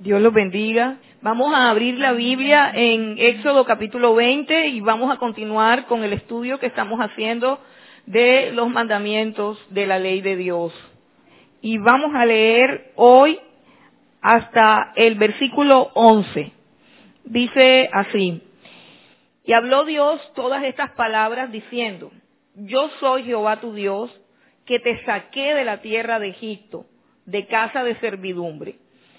Dios los bendiga. Vamos a abrir la Biblia en Éxodo capítulo 20 y vamos a continuar con el estudio que estamos haciendo de los mandamientos de la ley de Dios. Y vamos a leer hoy hasta el versículo 11. Dice así, y habló Dios todas estas palabras diciendo, yo soy Jehová tu Dios, que te saqué de la tierra de Egipto, de casa de servidumbre.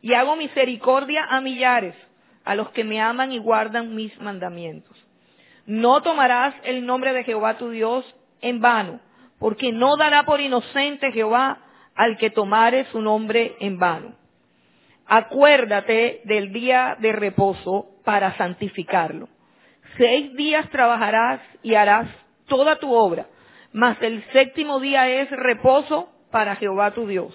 Y hago misericordia a millares, a los que me aman y guardan mis mandamientos. No tomarás el nombre de Jehová tu Dios en vano, porque no dará por inocente Jehová al que tomare su nombre en vano. Acuérdate del día de reposo para santificarlo. Seis días trabajarás y harás toda tu obra, mas el séptimo día es reposo para Jehová tu Dios.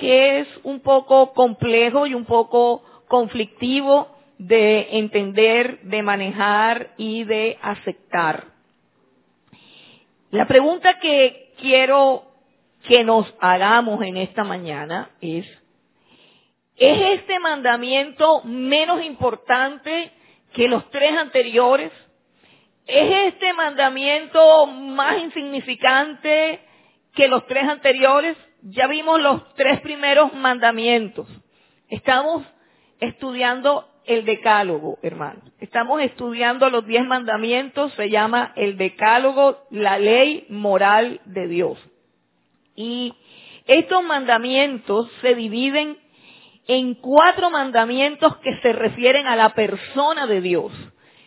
que es un poco complejo y un poco conflictivo de entender, de manejar y de aceptar. La pregunta que quiero que nos hagamos en esta mañana es, ¿es este mandamiento menos importante que los tres anteriores? ¿Es este mandamiento más insignificante que los tres anteriores? Ya vimos los tres primeros mandamientos. Estamos estudiando el decálogo, hermano. Estamos estudiando los diez mandamientos, se llama el decálogo, la ley moral de Dios. Y estos mandamientos se dividen en cuatro mandamientos que se refieren a la persona de Dios.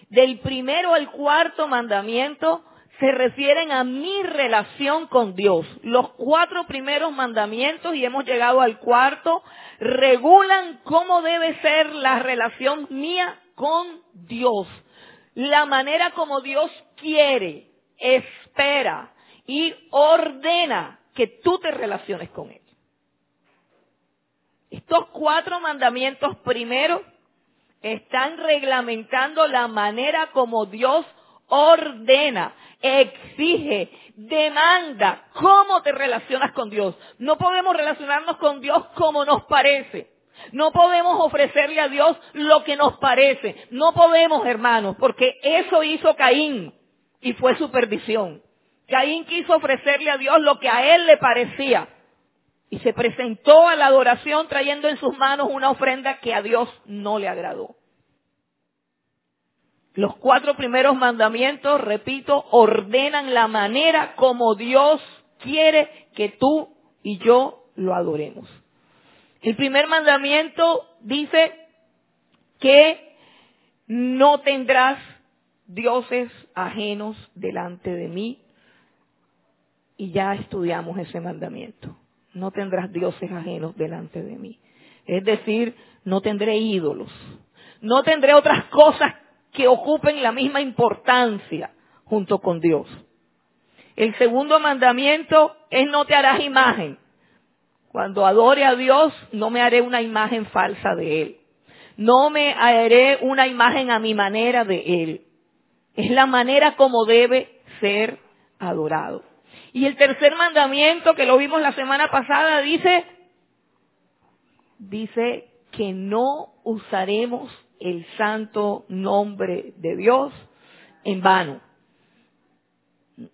Del primero al cuarto mandamiento se refieren a mi relación con Dios. Los cuatro primeros mandamientos, y hemos llegado al cuarto, regulan cómo debe ser la relación mía con Dios. La manera como Dios quiere, espera y ordena que tú te relaciones con Él. Estos cuatro mandamientos primero están reglamentando la manera como Dios ordena, exige, demanda cómo te relacionas con Dios. No podemos relacionarnos con Dios como nos parece. No podemos ofrecerle a Dios lo que nos parece. No podemos, hermanos, porque eso hizo Caín y fue su perdición. Caín quiso ofrecerle a Dios lo que a él le parecía y se presentó a la adoración trayendo en sus manos una ofrenda que a Dios no le agradó. Los cuatro primeros mandamientos, repito, ordenan la manera como Dios quiere que tú y yo lo adoremos. El primer mandamiento dice que no tendrás dioses ajenos delante de mí. Y ya estudiamos ese mandamiento. No tendrás dioses ajenos delante de mí. Es decir, no tendré ídolos. No tendré otras cosas que ocupen la misma importancia junto con Dios. El segundo mandamiento es no te harás imagen. Cuando adore a Dios, no me haré una imagen falsa de Él. no me haré una imagen a mi manera de Él. Es la manera como debe ser adorado. Y el tercer mandamiento que lo vimos la semana pasada dice, dice que no usaremos el santo nombre de Dios en vano.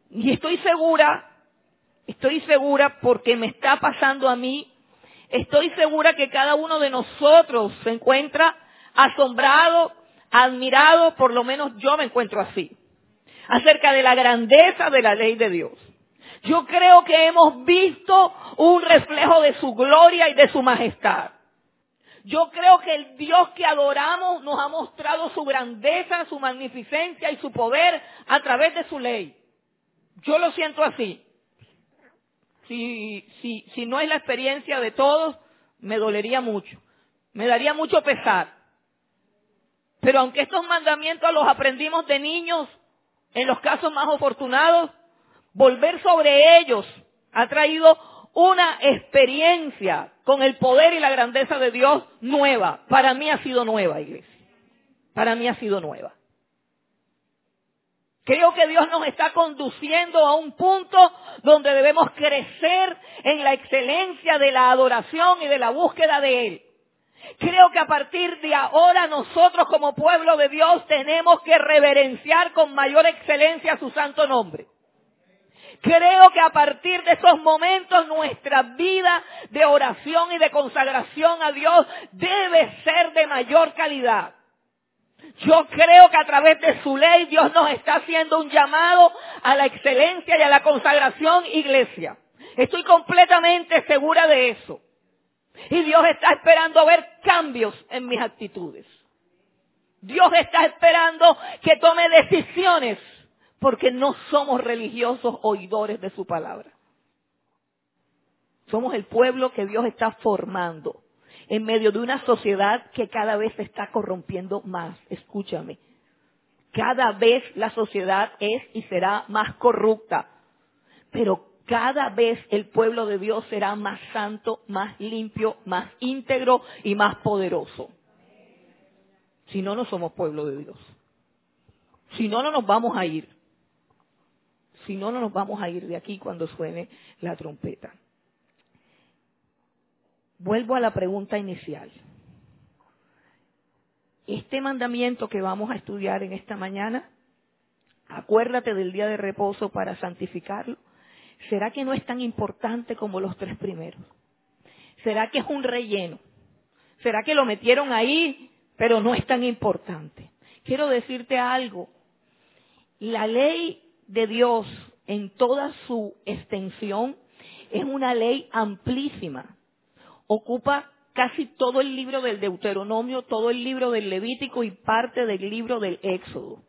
Y estoy segura, estoy segura porque me está pasando a mí, estoy segura que cada uno de nosotros se encuentra asombrado, admirado, por lo menos yo me encuentro así, acerca de la grandeza de la ley de Dios. Yo creo que hemos visto un reflejo de su gloria y de su majestad. Yo creo que el Dios que adoramos nos ha mostrado su grandeza, su magnificencia y su poder a través de su ley. Yo lo siento así. Si, no es la experiencia de todos, me dolería mucho. Me daría mucho pesar. Pero aunque estos mandamientos los aprendimos de niños, en los casos más afortunados, volver sobre ellos ha traído una experiencia con el poder y la grandeza de Dios nueva. Para mí ha sido nueva, iglesia. Para mí ha sido nueva. Creo que Dios nos está conduciendo a un punto donde debemos crecer en la excelencia de la adoración y de la búsqueda de Él. Creo que a partir de ahora nosotros como pueblo de Dios tenemos que reverenciar con mayor excelencia su santo nombre. Creo que a partir de esos momentos nuestra vida de oración y de consagración a Dios debe ser de mayor calidad. Yo creo que a través de su ley Dios nos está haciendo un llamado a la excelencia y a la consagración iglesia. Estoy completamente segura de eso. Y Dios está esperando ver cambios en mis actitudes. Dios está esperando que tome decisiones porque no somos religiosos oidores de su palabra. Somos el pueblo que Dios está formando en medio de una sociedad que cada vez se está corrompiendo más. Escúchame. Cada vez la sociedad es y será más corrupta. Pero cada vez el pueblo de Dios será más santo, más limpio, más íntegro y más poderoso. Si no, no somos pueblo de Dios. Si no, no nos vamos a ir. Si no, no nos vamos a ir de aquí cuando suene la trompeta. Vuelvo a la pregunta inicial. Este mandamiento que vamos a estudiar en esta mañana, acuérdate del día de reposo para santificarlo, ¿será que no es tan importante como los tres primeros? ¿Será que es un relleno? ¿Será que lo metieron ahí, pero no es tan importante? Quiero decirte algo. La ley de Dios en toda su extensión es una ley amplísima ocupa casi todo el libro del Deuteronomio, todo el libro del Levítico y parte del libro del Éxodo.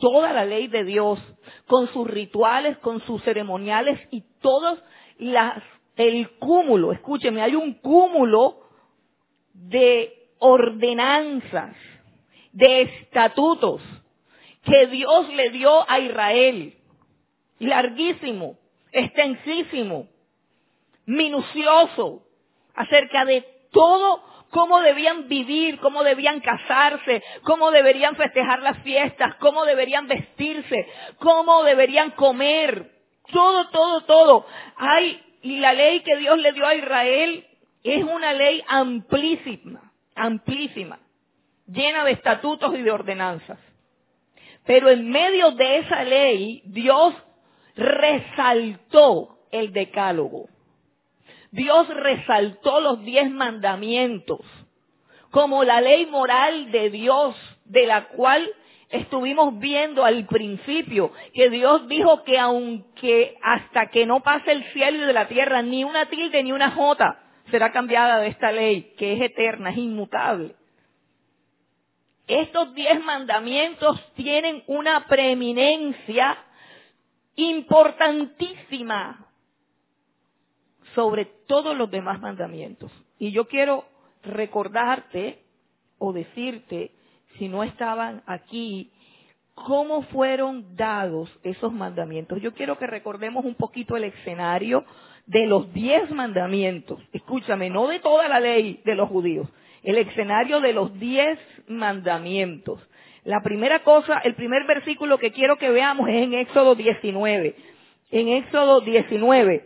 Toda la ley de Dios, con sus rituales, con sus ceremoniales y todos las, el cúmulo, escúcheme, hay un cúmulo de ordenanzas, de estatutos que Dios le dio a Israel. Larguísimo, extensísimo, minucioso, acerca de todo cómo debían vivir, cómo debían casarse, cómo deberían festejar las fiestas, cómo deberían vestirse, cómo deberían comer. Todo, todo, todo. Hay, y la ley que Dios le dio a Israel es una ley amplísima, amplísima, llena de estatutos y de ordenanzas. Pero en medio de esa ley, Dios resaltó el decálogo. Dios resaltó los diez mandamientos como la ley moral de Dios, de la cual estuvimos viendo al principio, que Dios dijo que aunque hasta que no pase el cielo y de la tierra, ni una tilde ni una jota será cambiada de esta ley, que es eterna, es inmutable. Estos diez mandamientos tienen una preeminencia importantísima sobre todos los demás mandamientos. Y yo quiero recordarte o decirte, si no estaban aquí, cómo fueron dados esos mandamientos. Yo quiero que recordemos un poquito el escenario de los diez mandamientos. Escúchame, no de toda la ley de los judíos. el escenario de los diez mandamientos. La primera cosa, el primer versículo que quiero que veamos es en Éxodo 19. En Éxodo 19,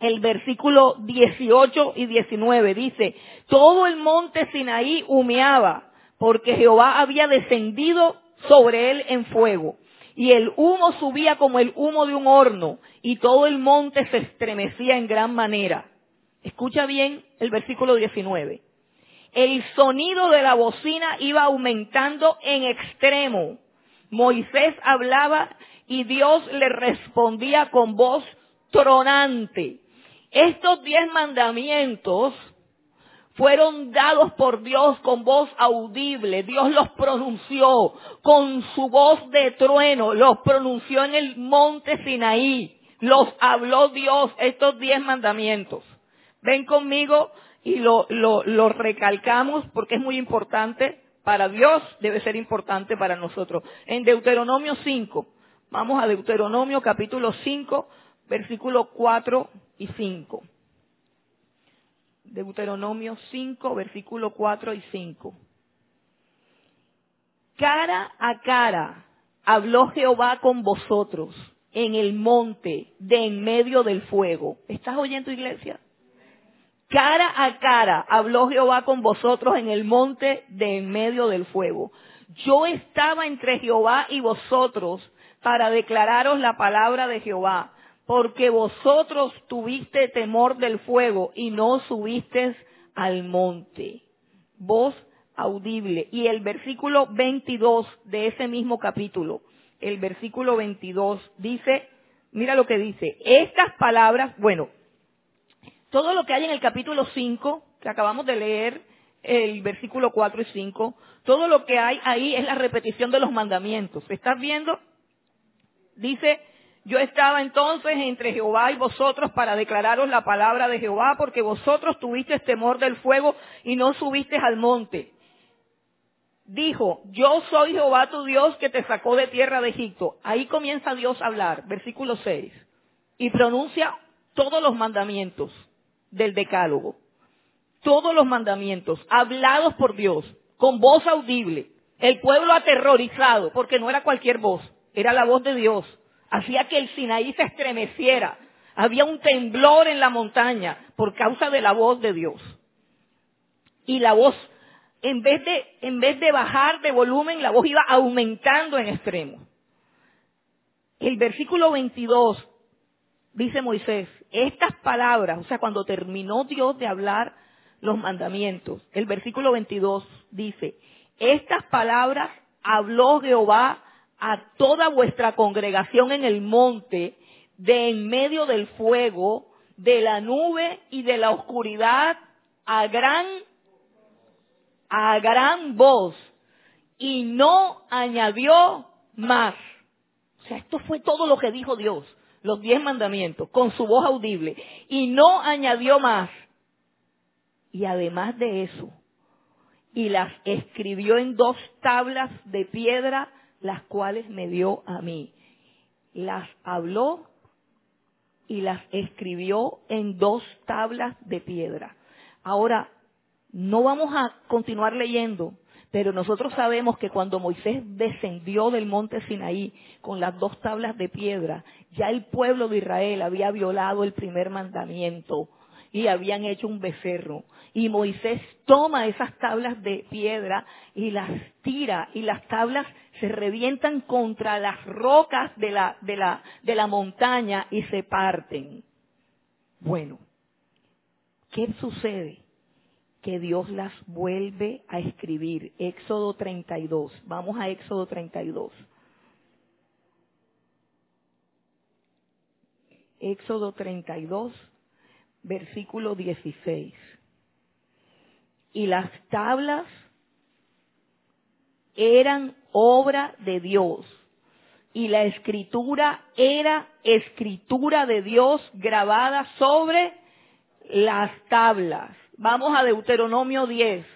el versículo 18 y 19 dice, todo el monte Sinaí humeaba porque Jehová había descendido sobre él en fuego y el humo subía como el humo de un horno y todo el monte se estremecía en gran manera. Escucha bien el versículo 19 el sonido de la bocina iba aumentando en extremo. Moisés hablaba y Dios le respondía con voz tronante. Estos diez mandamientos fueron dados por Dios con voz audible. Dios los pronunció con su voz de trueno. Los pronunció en el monte Sinaí. Los habló Dios estos diez mandamientos. Ven conmigo y lo, recalcamos porque es muy importante para Dios, debe ser importante para nosotros. En Deuteronomio 5, vamos a Deuteronomio capítulo 5, versículos 4 y 5. Deuteronomio 5, versículo 4 y 5. Cara a cara habló Jehová con vosotros en el monte de en medio del fuego. ¿Estás oyendo, iglesia? Cara a cara habló Jehová con vosotros en el monte de en medio del fuego. Yo estaba entre Jehová y vosotros para declararos la palabra de Jehová, porque vosotros tuviste temor del fuego y no subisteis al monte. Voz audible. Y el versículo 22 de ese mismo capítulo, el versículo 22 dice, mira lo que dice, estas palabras, bueno, todo lo que hay en el capítulo 5, que acabamos de leer, el versículo 4 y 5, todo lo que hay ahí es la repetición de los mandamientos. ¿Estás viendo? Dice, yo estaba entonces entre Jehová y vosotros para declararos la palabra de Jehová, porque vosotros tuvisteis temor del fuego y no subisteis al monte. Dijo, yo soy Jehová tu Dios que te sacó de tierra de Egipto. Ahí comienza Dios a hablar, versículo 6, y pronuncia todos los mandamientos del decálogo. Todos los mandamientos hablados por Dios, con voz audible. El pueblo aterrorizado, porque no era cualquier voz, era la voz de Dios. Hacía que el Sinaí se estremeciera. Había un temblor en la montaña por causa de la voz de Dios. Y la voz, en vez de, en vez de bajar de volumen, la voz iba aumentando en extremo. El versículo 22 dice Moisés, estas palabras, o sea, cuando terminó Dios de hablar los mandamientos, el versículo 22 dice, estas palabras habló Jehová a toda vuestra congregación en el monte, de en medio del fuego, de la nube y de la oscuridad, a gran, a gran voz, y no añadió más. O sea, esto fue todo lo que dijo Dios los diez mandamientos con su voz audible y no añadió más. Y además de eso, y las escribió en dos tablas de piedra, las cuales me dio a mí. Las habló y las escribió en dos tablas de piedra. Ahora, no vamos a continuar leyendo, pero nosotros sabemos que cuando Moisés descendió del monte Sinaí con las dos tablas de piedra, ya el pueblo de Israel había violado el primer mandamiento y habían hecho un becerro. Y Moisés toma esas tablas de piedra y las tira y las tablas se revientan contra las rocas de la, de la, de la montaña y se parten. Bueno, ¿qué sucede? Que Dios las vuelve a escribir. Éxodo 32. Vamos a Éxodo 32. Éxodo 32, versículo 16. Y las tablas eran obra de Dios. Y la escritura era escritura de Dios grabada sobre las tablas. Vamos a Deuteronomio 10.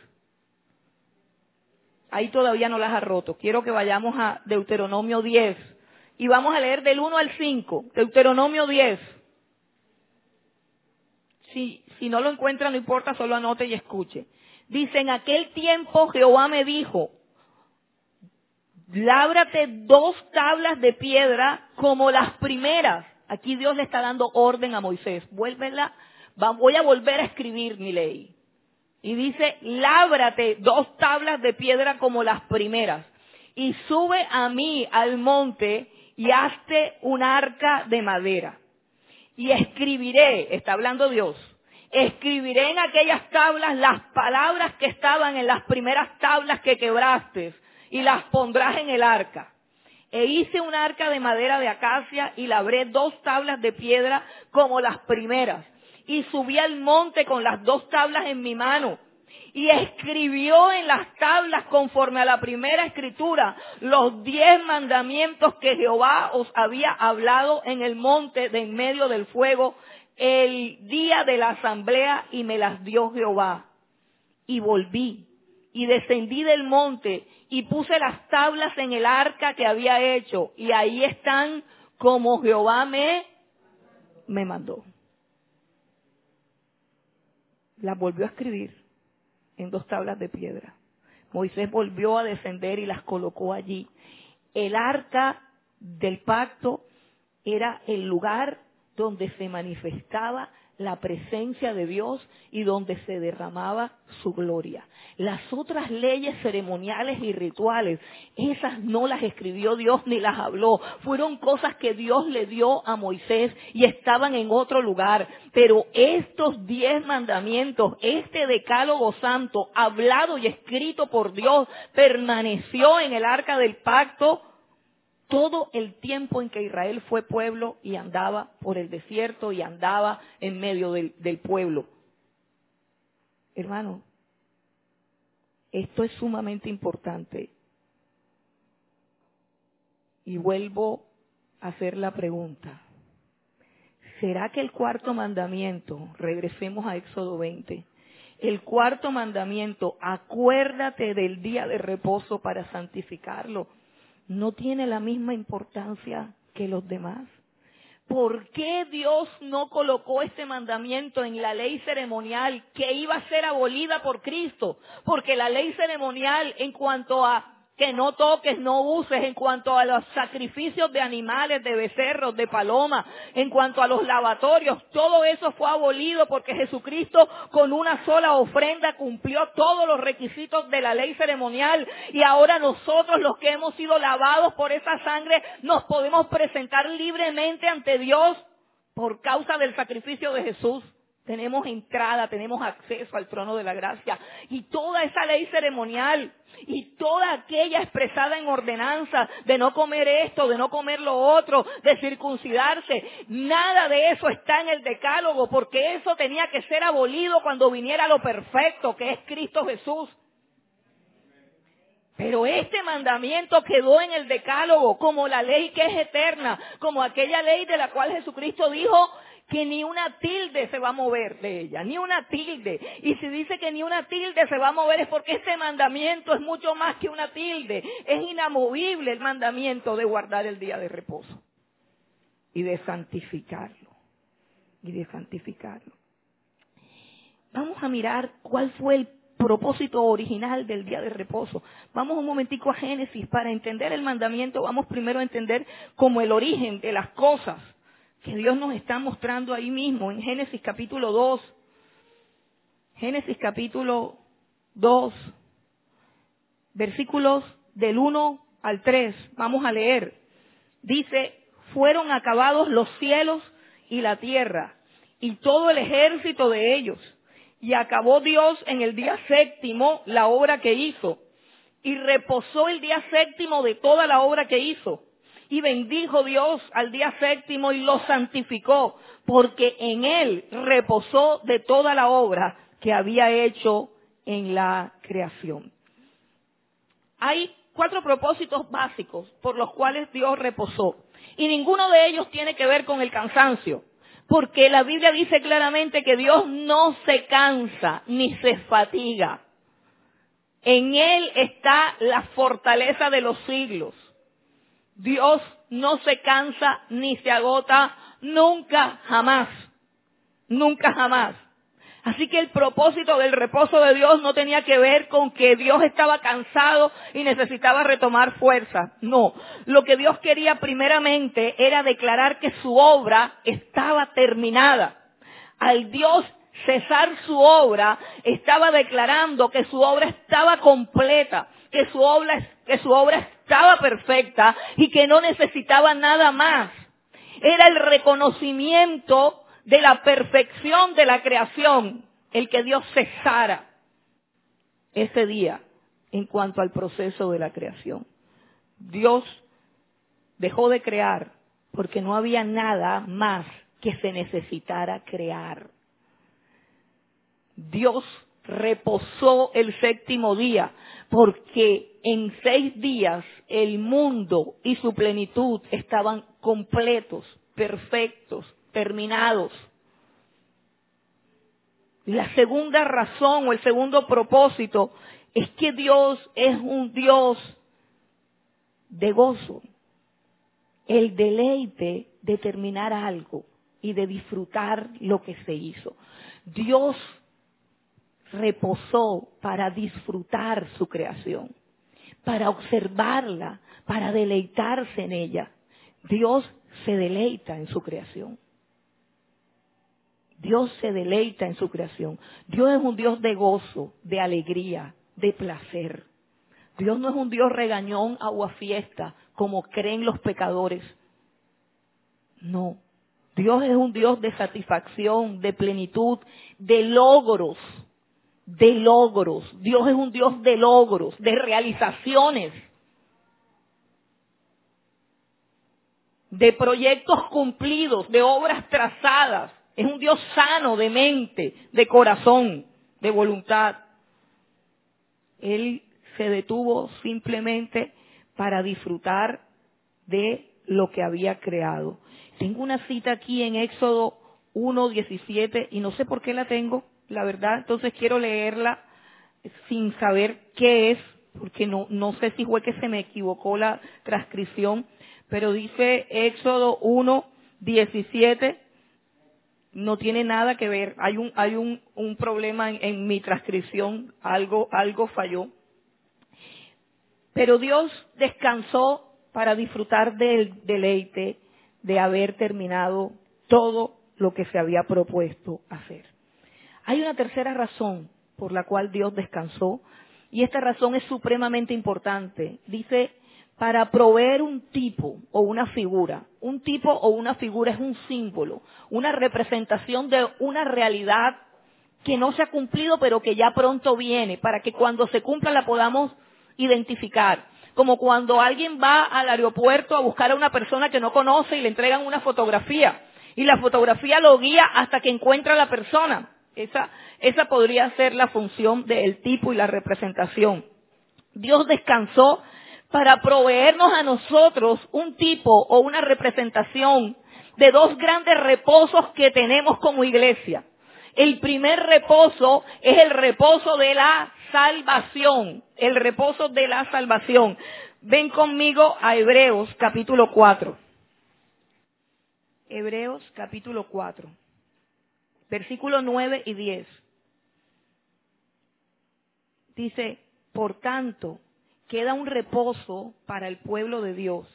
Ahí todavía no las ha roto. Quiero que vayamos a Deuteronomio 10. Y vamos a leer del 1 al 5. Deuteronomio 10. Si, si no lo encuentra, no importa, solo anote y escuche. Dice, en aquel tiempo Jehová me dijo, lábrate dos tablas de piedra como las primeras. Aquí Dios le está dando orden a Moisés. Vuélvela, voy a volver a escribir mi ley. Y dice, lábrate dos tablas de piedra como las primeras. Y sube a mí al monte y hazte un arca de madera. Y escribiré, está hablando Dios, escribiré en aquellas tablas las palabras que estaban en las primeras tablas que quebraste y las pondrás en el arca. E hice un arca de madera de acacia y labré dos tablas de piedra como las primeras. Y subí al monte con las dos tablas en mi mano. Y escribió en las tablas conforme a la primera escritura los diez mandamientos que Jehová os había hablado en el monte de en medio del fuego el día de la asamblea y me las dio Jehová. Y volví y descendí del monte y puse las tablas en el arca que había hecho y ahí están como Jehová me, me mandó. Las volvió a escribir en dos tablas de piedra. Moisés volvió a descender y las colocó allí. El arca del pacto era el lugar donde se manifestaba la presencia de Dios y donde se derramaba su gloria. Las otras leyes ceremoniales y rituales, esas no las escribió Dios ni las habló. Fueron cosas que Dios le dio a Moisés y estaban en otro lugar. Pero estos diez mandamientos, este decálogo santo, hablado y escrito por Dios, permaneció en el arca del pacto todo el tiempo en que Israel fue pueblo y andaba por el desierto y andaba en medio del, pueblo. Hermano, esto es sumamente importante. Y vuelvo a hacer la pregunta. ¿Será que el cuarto mandamiento, regresemos a Éxodo 20, el cuarto mandamiento, acuérdate del día de reposo para santificarlo? No tiene la misma importancia que los demás? ¿Por qué Dios no colocó este mandamiento en la ley ceremonial que iba a ser abolida por Cristo? Porque la ley ceremonial en cuanto a que no toques, no uses en cuanto a los sacrificios de animales, de becerros, de palomas, en cuanto a los lavatorios, todo eso fue abolido porque Jesucristo con una sola ofrenda cumplió todos los requisitos de la ley ceremonial y ahora nosotros los que hemos sido lavados por esa sangre nos podemos presentar libremente ante Dios por causa del sacrificio de Jesús. Tenemos entrada, tenemos acceso al trono de la gracia. Y toda esa ley ceremonial y toda aquella expresada en ordenanza de no comer esto, de no comer lo otro, de circuncidarse, nada de eso está en el decálogo porque eso tenía que ser abolido cuando viniera lo perfecto que es Cristo Jesús. Pero este mandamiento quedó en el decálogo como la ley que es eterna, como aquella ley de la cual Jesucristo dijo, que ni una tilde se va a mover de ella, ni una tilde. Y si dice que ni una tilde se va a mover es porque este mandamiento es mucho más que una tilde. Es inamovible el mandamiento de guardar el día de reposo y de santificarlo. Y de santificarlo. Vamos a mirar cuál fue el propósito original del día de reposo. Vamos un momentico a Génesis para entender el mandamiento. Vamos primero a entender como el origen de las cosas que Dios nos está mostrando ahí mismo en Génesis capítulo 2. Génesis capítulo 2, versículos del 1 al 3. Vamos a leer. Dice, fueron acabados los cielos y la tierra y todo el ejército de ellos. Y acabó Dios en el día séptimo la obra que hizo. Y reposó el día séptimo de toda la obra que hizo y bendijo Dios al día séptimo y lo santificó, porque en él reposó de toda la obra que había hecho en la creación. Hay cuatro propósitos básicos por los cuales Dios reposó. Y ninguno de ellos tiene que ver con el cansancio. Porque la Biblia dice claramente que Dios no se cansa ni se fatiga. En Él está la fortaleza de los siglos. Dios no se cansa ni se agota nunca jamás. Nunca jamás. Así que el propósito del reposo de Dios no tenía que ver con que Dios estaba cansado y necesitaba retomar fuerza. No, lo que Dios quería primeramente era declarar que su obra estaba terminada. Al Dios cesar su obra, estaba declarando que su obra estaba completa, que su obra, que su obra estaba perfecta y que no necesitaba nada más. Era el reconocimiento de la perfección de la creación, el que Dios cesara ese día en cuanto al proceso de la creación. Dios dejó de crear porque no había nada más que se necesitara crear. Dios reposó el séptimo día porque en seis días el mundo y su plenitud estaban completos, perfectos, terminados. La segunda razón o el segundo propósito es que Dios es un Dios de gozo. El deleite de terminar algo y de disfrutar lo que se hizo. Dios reposó para disfrutar su creación, para observarla, para deleitarse en ella. Dios se deleita en su creación. Dios se deleita en su creación. Dios es un Dios de gozo, de alegría, de placer. Dios no es un Dios regañón, fiesta, como creen los pecadores. No. Dios es un Dios de satisfacción, de plenitud, de logros, de logros. Dios es un Dios de logros, de realizaciones, de proyectos cumplidos, de obras trazadas. Es un Dios sano de mente, de corazón, de voluntad. Él se detuvo simplemente para disfrutar de lo que había creado. Tengo una cita aquí en Éxodo 1.17 y no sé por qué la tengo, la verdad, entonces quiero leerla sin saber qué es, porque no, sé si fue que se me equivocó la transcripción, pero dice Éxodo 1.17 no tiene nada que ver. Hay un problema en, en, mi transcripción, algo, algo falló. Pero Dios descansó para disfrutar del deleite de haber terminado todo lo que se había propuesto hacer. Hay una tercera razón por la cual Dios descansó y esta razón es supremamente importante. Dice para proveer un tipo o una figura. Un tipo o una figura es un símbolo, una representación de una realidad que no se ha cumplido pero que ya pronto viene, para que cuando se cumpla la podamos identificar. Como cuando alguien va al aeropuerto a buscar a una persona que no conoce y le entregan una fotografía. Y la fotografía lo guía hasta que encuentra a la persona. Esa, esa podría ser la función del tipo y la representación. Dios descansó para proveernos a nosotros un tipo o una representación de dos grandes reposos que tenemos como iglesia. El primer reposo es el reposo de la salvación, el reposo de la salvación. Ven conmigo a Hebreos capítulo 4. Hebreos capítulo 4, versículos 9 y 10. Dice, por tanto, queda un reposo para el pueblo de Dios,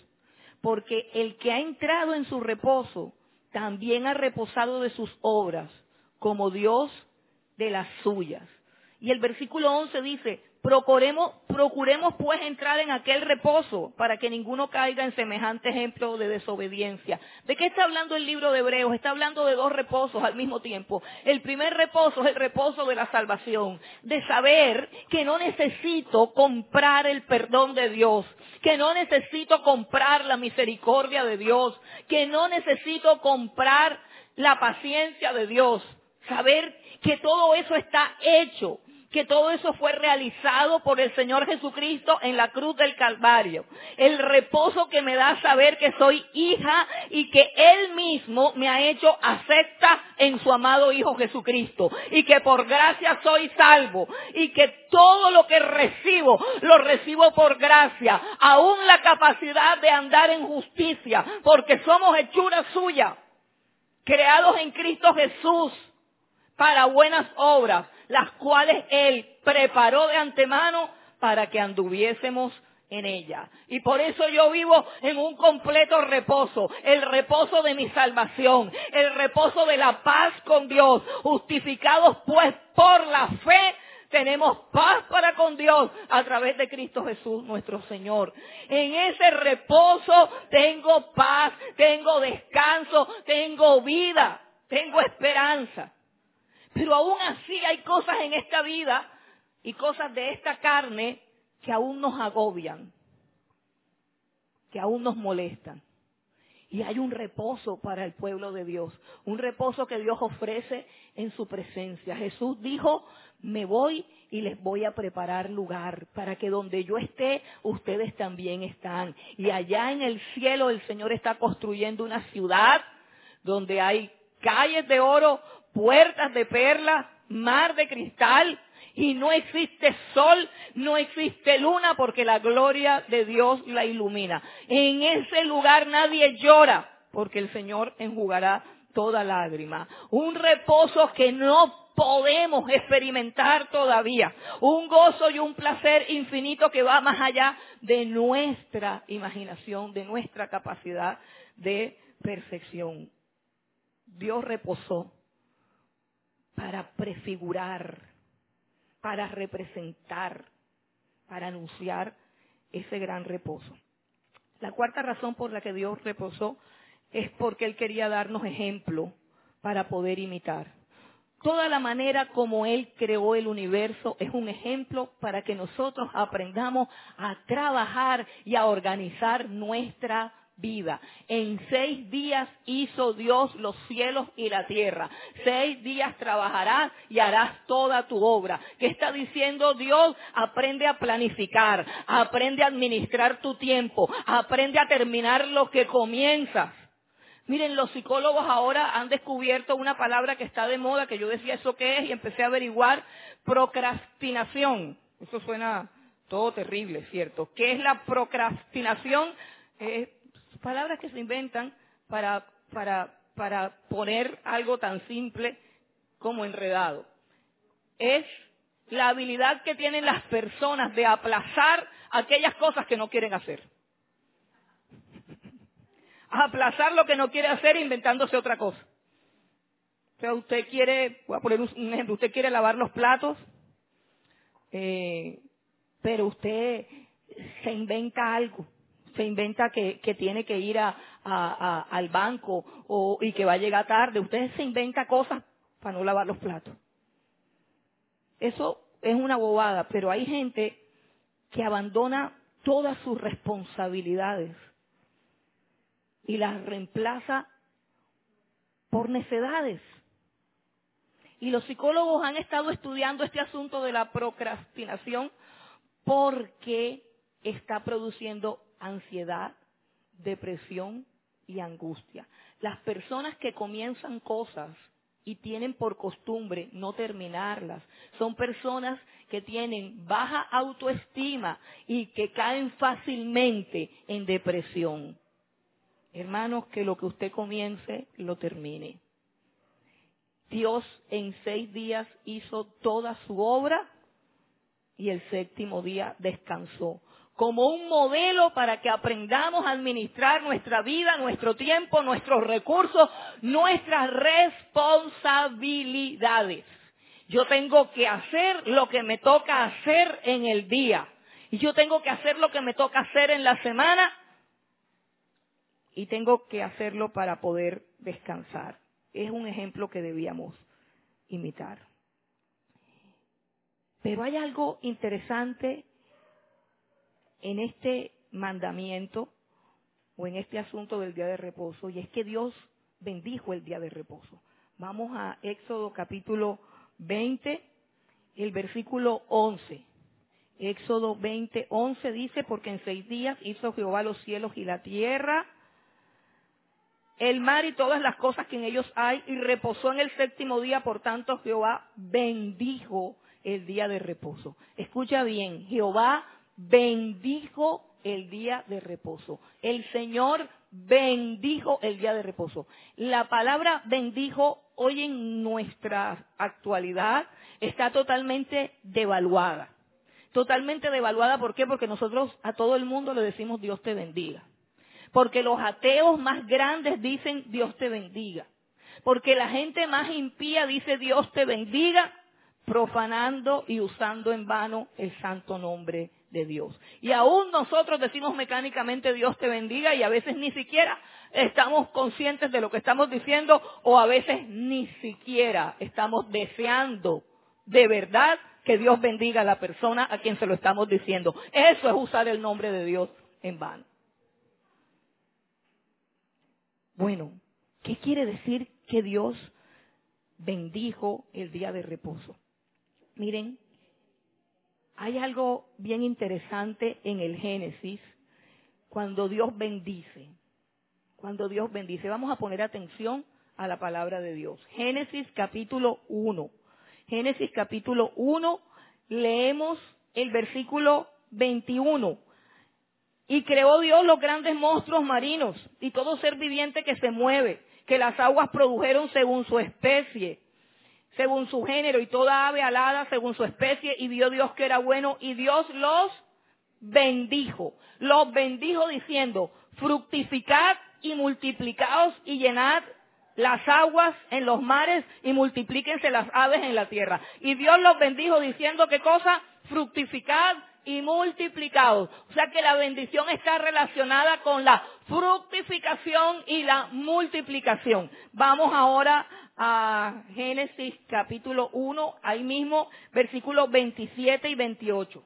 porque el que ha entrado en su reposo también ha reposado de sus obras, como Dios de las suyas. Y el versículo 11 dice, Procuremos, procuremos pues entrar en aquel reposo para que ninguno caiga en semejante ejemplo de desobediencia. ¿De qué está hablando el libro de Hebreos? Está hablando de dos reposos al mismo tiempo. El primer reposo es el reposo de la salvación, de saber que no necesito comprar el perdón de Dios, que no necesito comprar la misericordia de Dios, que no necesito comprar la paciencia de Dios. Saber que todo eso está hecho que todo eso fue realizado por el Señor Jesucristo en la cruz del Calvario. El reposo que me da saber que soy hija y que Él mismo me ha hecho acepta en su amado Hijo Jesucristo. Y que por gracia soy salvo. Y que todo lo que recibo, lo recibo por gracia. Aún la capacidad de andar en justicia. Porque somos hechura suya. Creados en Cristo Jesús para buenas obras, las cuales Él preparó de antemano para que anduviésemos en ella. Y por eso yo vivo en un completo reposo, el reposo de mi salvación, el reposo de la paz con Dios, justificados pues por la fe tenemos paz para con Dios a través de Cristo Jesús nuestro Señor. En ese reposo tengo paz, tengo descanso, tengo vida, tengo esperanza. Pero aún así hay cosas en esta vida y cosas de esta carne que aún nos agobian, que aún nos molestan. Y hay un reposo para el pueblo de Dios, un reposo que Dios ofrece en su presencia. Jesús dijo, me voy y les voy a preparar lugar para que donde yo esté, ustedes también están. Y allá en el cielo el Señor está construyendo una ciudad donde hay calles de oro, puertas de perla, mar de cristal, y no existe sol, no existe luna porque la gloria de Dios la ilumina. En ese lugar nadie llora porque el Señor enjugará toda lágrima. Un reposo que no podemos experimentar todavía. Un gozo y un placer infinito que va más allá de nuestra imaginación, de nuestra capacidad de perfección. Dios reposó para prefigurar para representar, para anunciar ese gran reposo. La cuarta razón por la que Dios reposó es porque Él quería darnos ejemplo para poder imitar. Toda la manera como Él creó el universo es un ejemplo para que nosotros aprendamos a trabajar y a organizar nuestra vida. En seis días hizo Dios los cielos y la tierra. Seis días trabajarás y harás toda tu obra. ¿Qué está diciendo Dios? Aprende a planificar, aprende a administrar tu tiempo, aprende a terminar lo que comienzas. Miren, los psicólogos ahora han descubierto una palabra que está de moda, que yo decía eso qué es y empecé a averiguar, procrastinación. Eso suena todo terrible, ¿cierto? ¿Qué es la procrastinación? Palabras que se inventan para, para, para poner algo tan simple como enredado. Es la habilidad que tienen las personas de aplazar aquellas cosas que no quieren hacer. Aplazar lo que no quiere hacer inventándose otra cosa. O sea, usted quiere, voy a poner un ejemplo, usted quiere lavar los platos, eh, pero usted se inventa algo se inventa que, tiene que ir al banco y que va a llegar tarde. Usted se inventa cosas para no lavar los platos. Eso es una bobada, pero hay gente que abandona todas sus responsabilidades y las reemplaza por necedades. Y los psicólogos han estado estudiando este asunto de la procrastinación porque está produciendo ansiedad, depresión y angustia. Las personas que comienzan cosas y tienen por costumbre no terminarlas, son personas que tienen baja autoestima y que caen fácilmente en depresión. Hermanos, que lo que usted comience, lo termine. Dios en seis días hizo toda su obra y el séptimo día descansó como un modelo para que aprendamos a administrar nuestra vida, nuestro tiempo, nuestros recursos, nuestras responsabilidades. Yo tengo que hacer lo que me toca hacer en el día. Y yo tengo que hacer lo que me toca hacer en la semana. Y tengo que hacerlo para poder descansar. Es un ejemplo que debíamos imitar. Pero hay algo interesante en este mandamiento o en este asunto del día de reposo y es que Dios bendijo el día de reposo. Vamos a Éxodo capítulo 20, el versículo 11. Éxodo 20, 11 dice, porque en seis días hizo Jehová los cielos y la tierra, el mar y todas las cosas que en ellos hay, y reposó en el séptimo día, por tanto Jehová bendijo el día de reposo. Escucha bien, Jehová bendijo el día de reposo. El Señor bendijo el día de reposo. La palabra bendijo hoy en nuestra actualidad está totalmente devaluada. Totalmente devaluada, ¿por qué? Porque nosotros a todo el mundo le decimos Dios te bendiga. Porque los ateos más grandes dicen Dios te bendiga. Porque la gente más impía dice Dios te bendiga, profanando y usando en vano el santo nombre de Dios. Y aún nosotros decimos mecánicamente Dios te bendiga y a veces ni siquiera estamos conscientes de lo que estamos diciendo o a veces ni siquiera estamos deseando de verdad que Dios bendiga a la persona a quien se lo estamos diciendo. Eso es usar el nombre de Dios en vano. Bueno, ¿qué quiere decir que Dios bendijo el día de reposo? Miren, hay algo bien interesante en el Génesis cuando Dios bendice. Cuando Dios bendice. Vamos a poner atención a la palabra de Dios. Génesis capítulo 1. Génesis capítulo 1, leemos el versículo 21. Y creó Dios los grandes monstruos marinos y todo ser viviente que se mueve, que las aguas produjeron según su especie según su género, y toda ave alada según su especie, y vio Dios que era bueno, y Dios los bendijo. Los bendijo diciendo, fructificad y multiplicaos y llenad las aguas en los mares y multiplíquense las aves en la tierra. Y Dios los bendijo diciendo, ¿qué cosa? Fructificad y multiplicados. O sea que la bendición está relacionada con la fructificación y la multiplicación. Vamos ahora a Génesis capítulo 1, ahí mismo, versículos 27 y 28.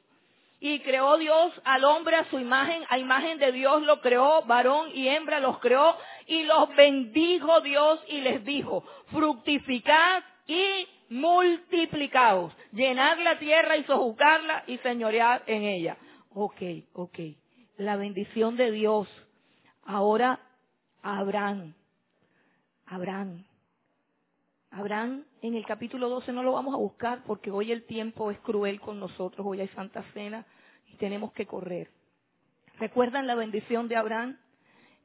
Y creó Dios al hombre a su imagen, a imagen de Dios lo creó, varón y hembra los creó, y los bendijo Dios y les dijo, fructificad y multiplicaos, llenad la tierra y sojuzgarla y señorear en ella. Ok, ok. La bendición de Dios. Ahora, Abraham. Abraham. Abraham en el capítulo 12 no lo vamos a buscar porque hoy el tiempo es cruel con nosotros, hoy hay Santa Cena y tenemos que correr. ¿Recuerdan la bendición de Abraham?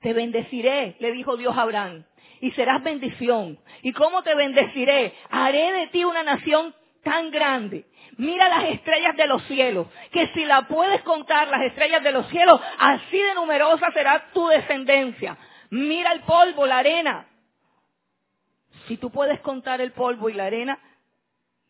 Te bendeciré, le dijo Dios a Abraham y serás bendición. ¿Y cómo te bendeciré? Haré de ti una nación tan grande. Mira las estrellas de los cielos, que si la puedes contar, las estrellas de los cielos, así de numerosa será tu descendencia. Mira el polvo, la arena. Si tú puedes contar el polvo y la arena,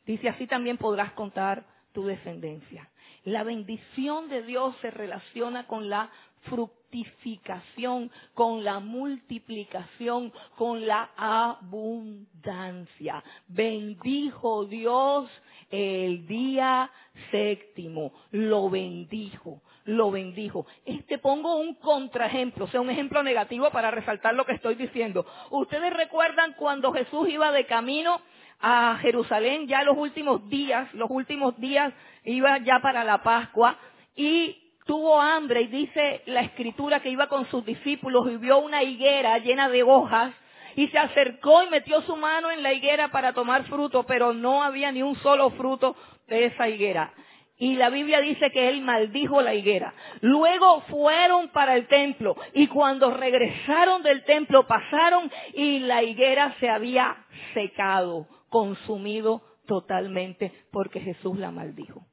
dice así también podrás contar tu descendencia. La bendición de Dios se relaciona con la fructificación, con la multiplicación, con la abundancia. Bendijo Dios el día séptimo, lo bendijo, lo bendijo. Este pongo un contraejemplo, o sea, un ejemplo negativo para resaltar lo que estoy diciendo. Ustedes recuerdan cuando Jesús iba de camino a Jerusalén, ya los últimos días, los últimos días iba ya para la Pascua y tuvo hambre y dice la escritura que iba con sus discípulos y vio una higuera llena de hojas y se acercó y metió su mano en la higuera para tomar fruto, pero no había ni un solo fruto de esa higuera. Y la Biblia dice que él maldijo la higuera. Luego fueron para el templo y cuando regresaron del templo pasaron y la higuera se había secado, consumido totalmente porque Jesús la maldijo.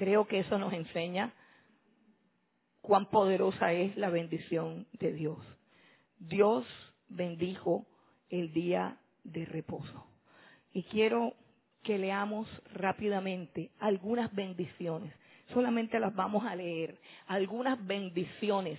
Creo que eso nos enseña cuán poderosa es la bendición de Dios. Dios bendijo el día de reposo. Y quiero que leamos rápidamente algunas bendiciones. Solamente las vamos a leer. Algunas bendiciones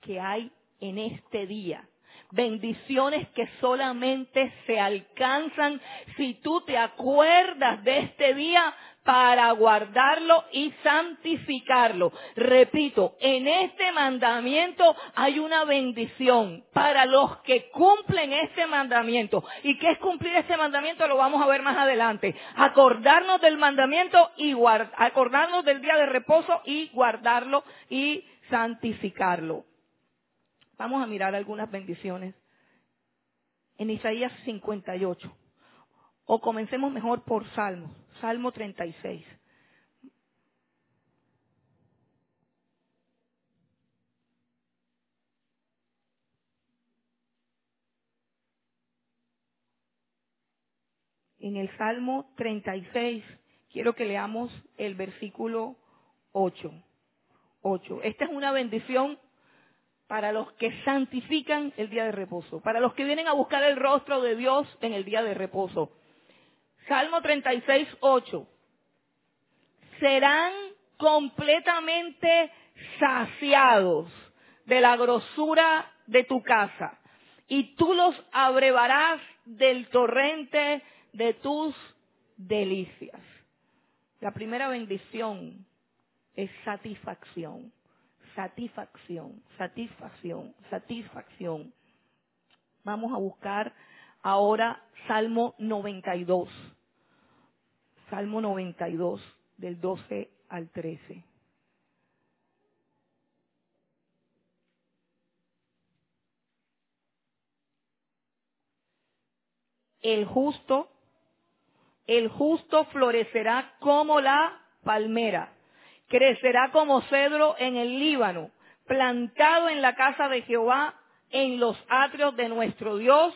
que hay en este día. Bendiciones que solamente se alcanzan si tú te acuerdas de este día para guardarlo y santificarlo. Repito, en este mandamiento hay una bendición para los que cumplen este mandamiento. ¿Y qué es cumplir este mandamiento? Lo vamos a ver más adelante. Acordarnos del mandamiento y acordarnos del día de reposo y guardarlo y santificarlo. Vamos a mirar algunas bendiciones en Isaías 58. O comencemos mejor por Salmos. Salmo 36. en el Salmo 36, quiero que leamos el versículo 8. 8. Esta es una bendición para los que santifican el día de reposo, para los que vienen a buscar el rostro de Dios en el día de reposo. Salmo 36, 8. Serán completamente saciados de la grosura de tu casa y tú los abrevarás del torrente de tus delicias. La primera bendición es satisfacción, satisfacción, satisfacción, satisfacción. Vamos a buscar ahora Salmo 92. Salmo 92, del 12 al 13. El justo, el justo florecerá como la palmera, crecerá como cedro en el Líbano, plantado en la casa de Jehová, en los atrios de nuestro Dios,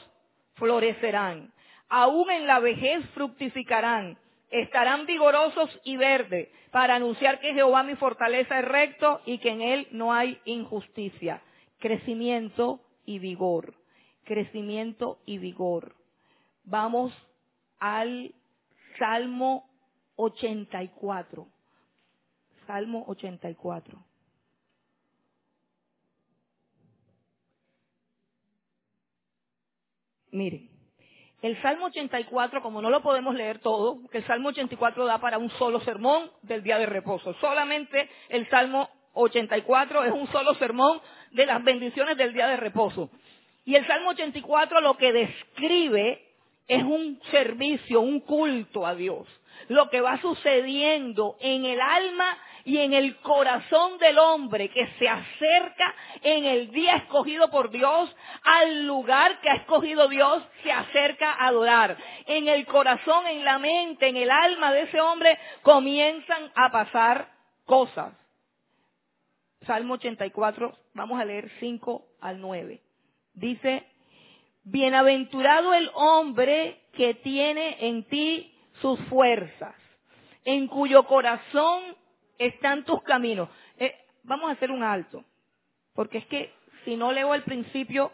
florecerán. Aún en la vejez fructificarán, estarán vigorosos y verdes, para anunciar que Jehová mi fortaleza es recto y que en él no hay injusticia. Crecimiento y vigor. Crecimiento y vigor. Vamos al Salmo 84. Salmo 84. Miren, el Salmo 84, como no lo podemos leer todo, porque el Salmo 84 da para un solo sermón del día de reposo. Solamente el Salmo 84 es un solo sermón de las bendiciones del día de reposo. Y el Salmo 84 lo que describe es un servicio, un culto a Dios. Lo que va sucediendo en el alma y en el corazón del hombre que se acerca en el día escogido por Dios al lugar que ha escogido Dios, se acerca a adorar. En el corazón, en la mente, en el alma de ese hombre comienzan a pasar cosas. Salmo 84, vamos a leer 5 al 9. Dice, Bienaventurado el hombre que tiene en ti sus fuerzas, en cuyo corazón están tus caminos. Eh, vamos a hacer un alto, porque es que si no leo el principio,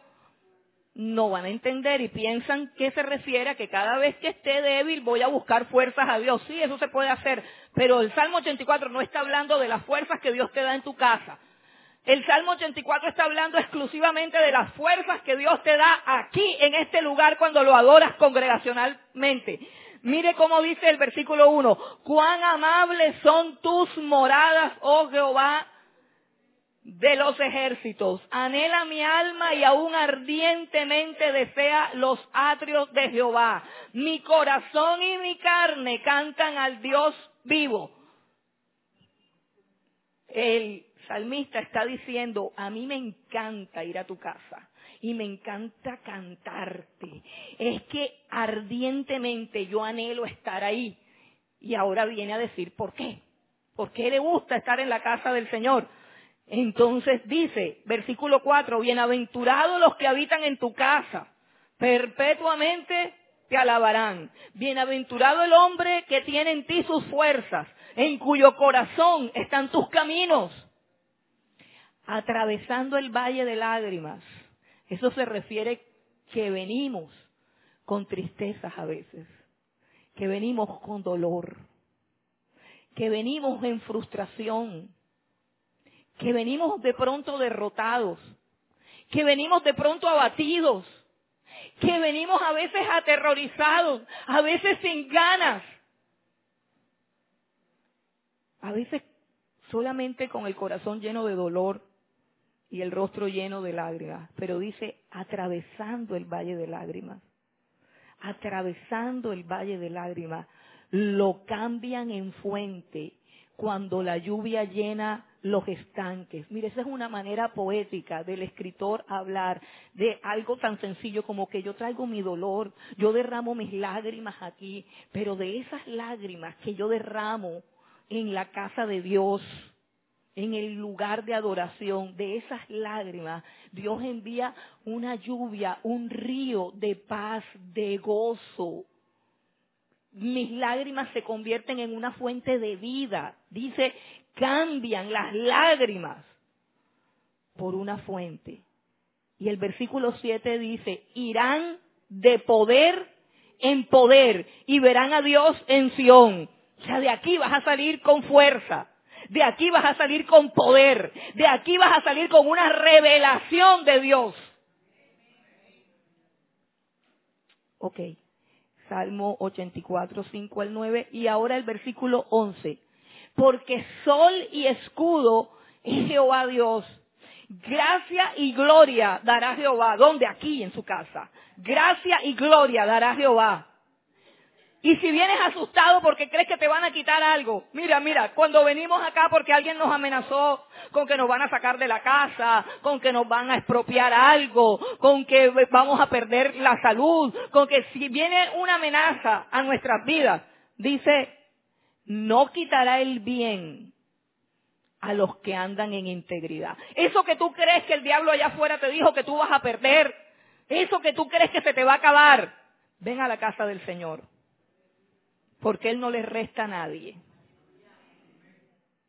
no van a entender y piensan que se refiere a que cada vez que esté débil voy a buscar fuerzas a Dios. Sí, eso se puede hacer, pero el Salmo 84 no está hablando de las fuerzas que Dios te da en tu casa. El Salmo 84 está hablando exclusivamente de las fuerzas que Dios te da aquí, en este lugar, cuando lo adoras congregacionalmente. Mire cómo dice el versículo 1. Cuán amables son tus moradas, oh Jehová, de los ejércitos. Anhela mi alma y aún ardientemente desea los atrios de Jehová. Mi corazón y mi carne cantan al Dios vivo. El salmista está diciendo, a mí me encanta ir a tu casa y me encanta cantarte. Es que ardientemente yo anhelo estar ahí. Y ahora viene a decir, ¿por qué? ¿Por qué le gusta estar en la casa del Señor? Entonces dice, versículo 4, bienaventurados los que habitan en tu casa, perpetuamente te alabarán. Bienaventurado el hombre que tiene en ti sus fuerzas, en cuyo corazón están tus caminos atravesando el valle de lágrimas. Eso se refiere que venimos con tristezas a veces, que venimos con dolor, que venimos en frustración, que venimos de pronto derrotados, que venimos de pronto abatidos, que venimos a veces aterrorizados, a veces sin ganas, a veces solamente con el corazón lleno de dolor y el rostro lleno de lágrimas, pero dice atravesando el valle de lágrimas, atravesando el valle de lágrimas, lo cambian en fuente cuando la lluvia llena los estanques. Mire, esa es una manera poética del escritor hablar de algo tan sencillo como que yo traigo mi dolor, yo derramo mis lágrimas aquí, pero de esas lágrimas que yo derramo en la casa de Dios, en el lugar de adoración, de esas lágrimas, Dios envía una lluvia, un río de paz, de gozo. mis lágrimas se convierten en una fuente de vida. Dice, cambian las lágrimas por una fuente. Y el versículo 7 dice, irán de poder en poder y verán a Dios en Sión. O sea, de aquí vas a salir con fuerza. De aquí vas a salir con poder. De aquí vas a salir con una revelación de Dios. Ok. Salmo 84, 5 al 9. Y ahora el versículo 11. Porque sol y escudo es Jehová Dios. Gracia y gloria dará Jehová. ¿Dónde? Aquí en su casa. Gracia y gloria dará Jehová. Y si vienes asustado porque crees que te van a quitar algo, mira, mira, cuando venimos acá porque alguien nos amenazó con que nos van a sacar de la casa, con que nos van a expropiar algo, con que vamos a perder la salud, con que si viene una amenaza a nuestras vidas, dice, no quitará el bien a los que andan en integridad. Eso que tú crees que el diablo allá afuera te dijo que tú vas a perder, eso que tú crees que se te va a acabar, ven a la casa del Señor porque Él no le resta a nadie.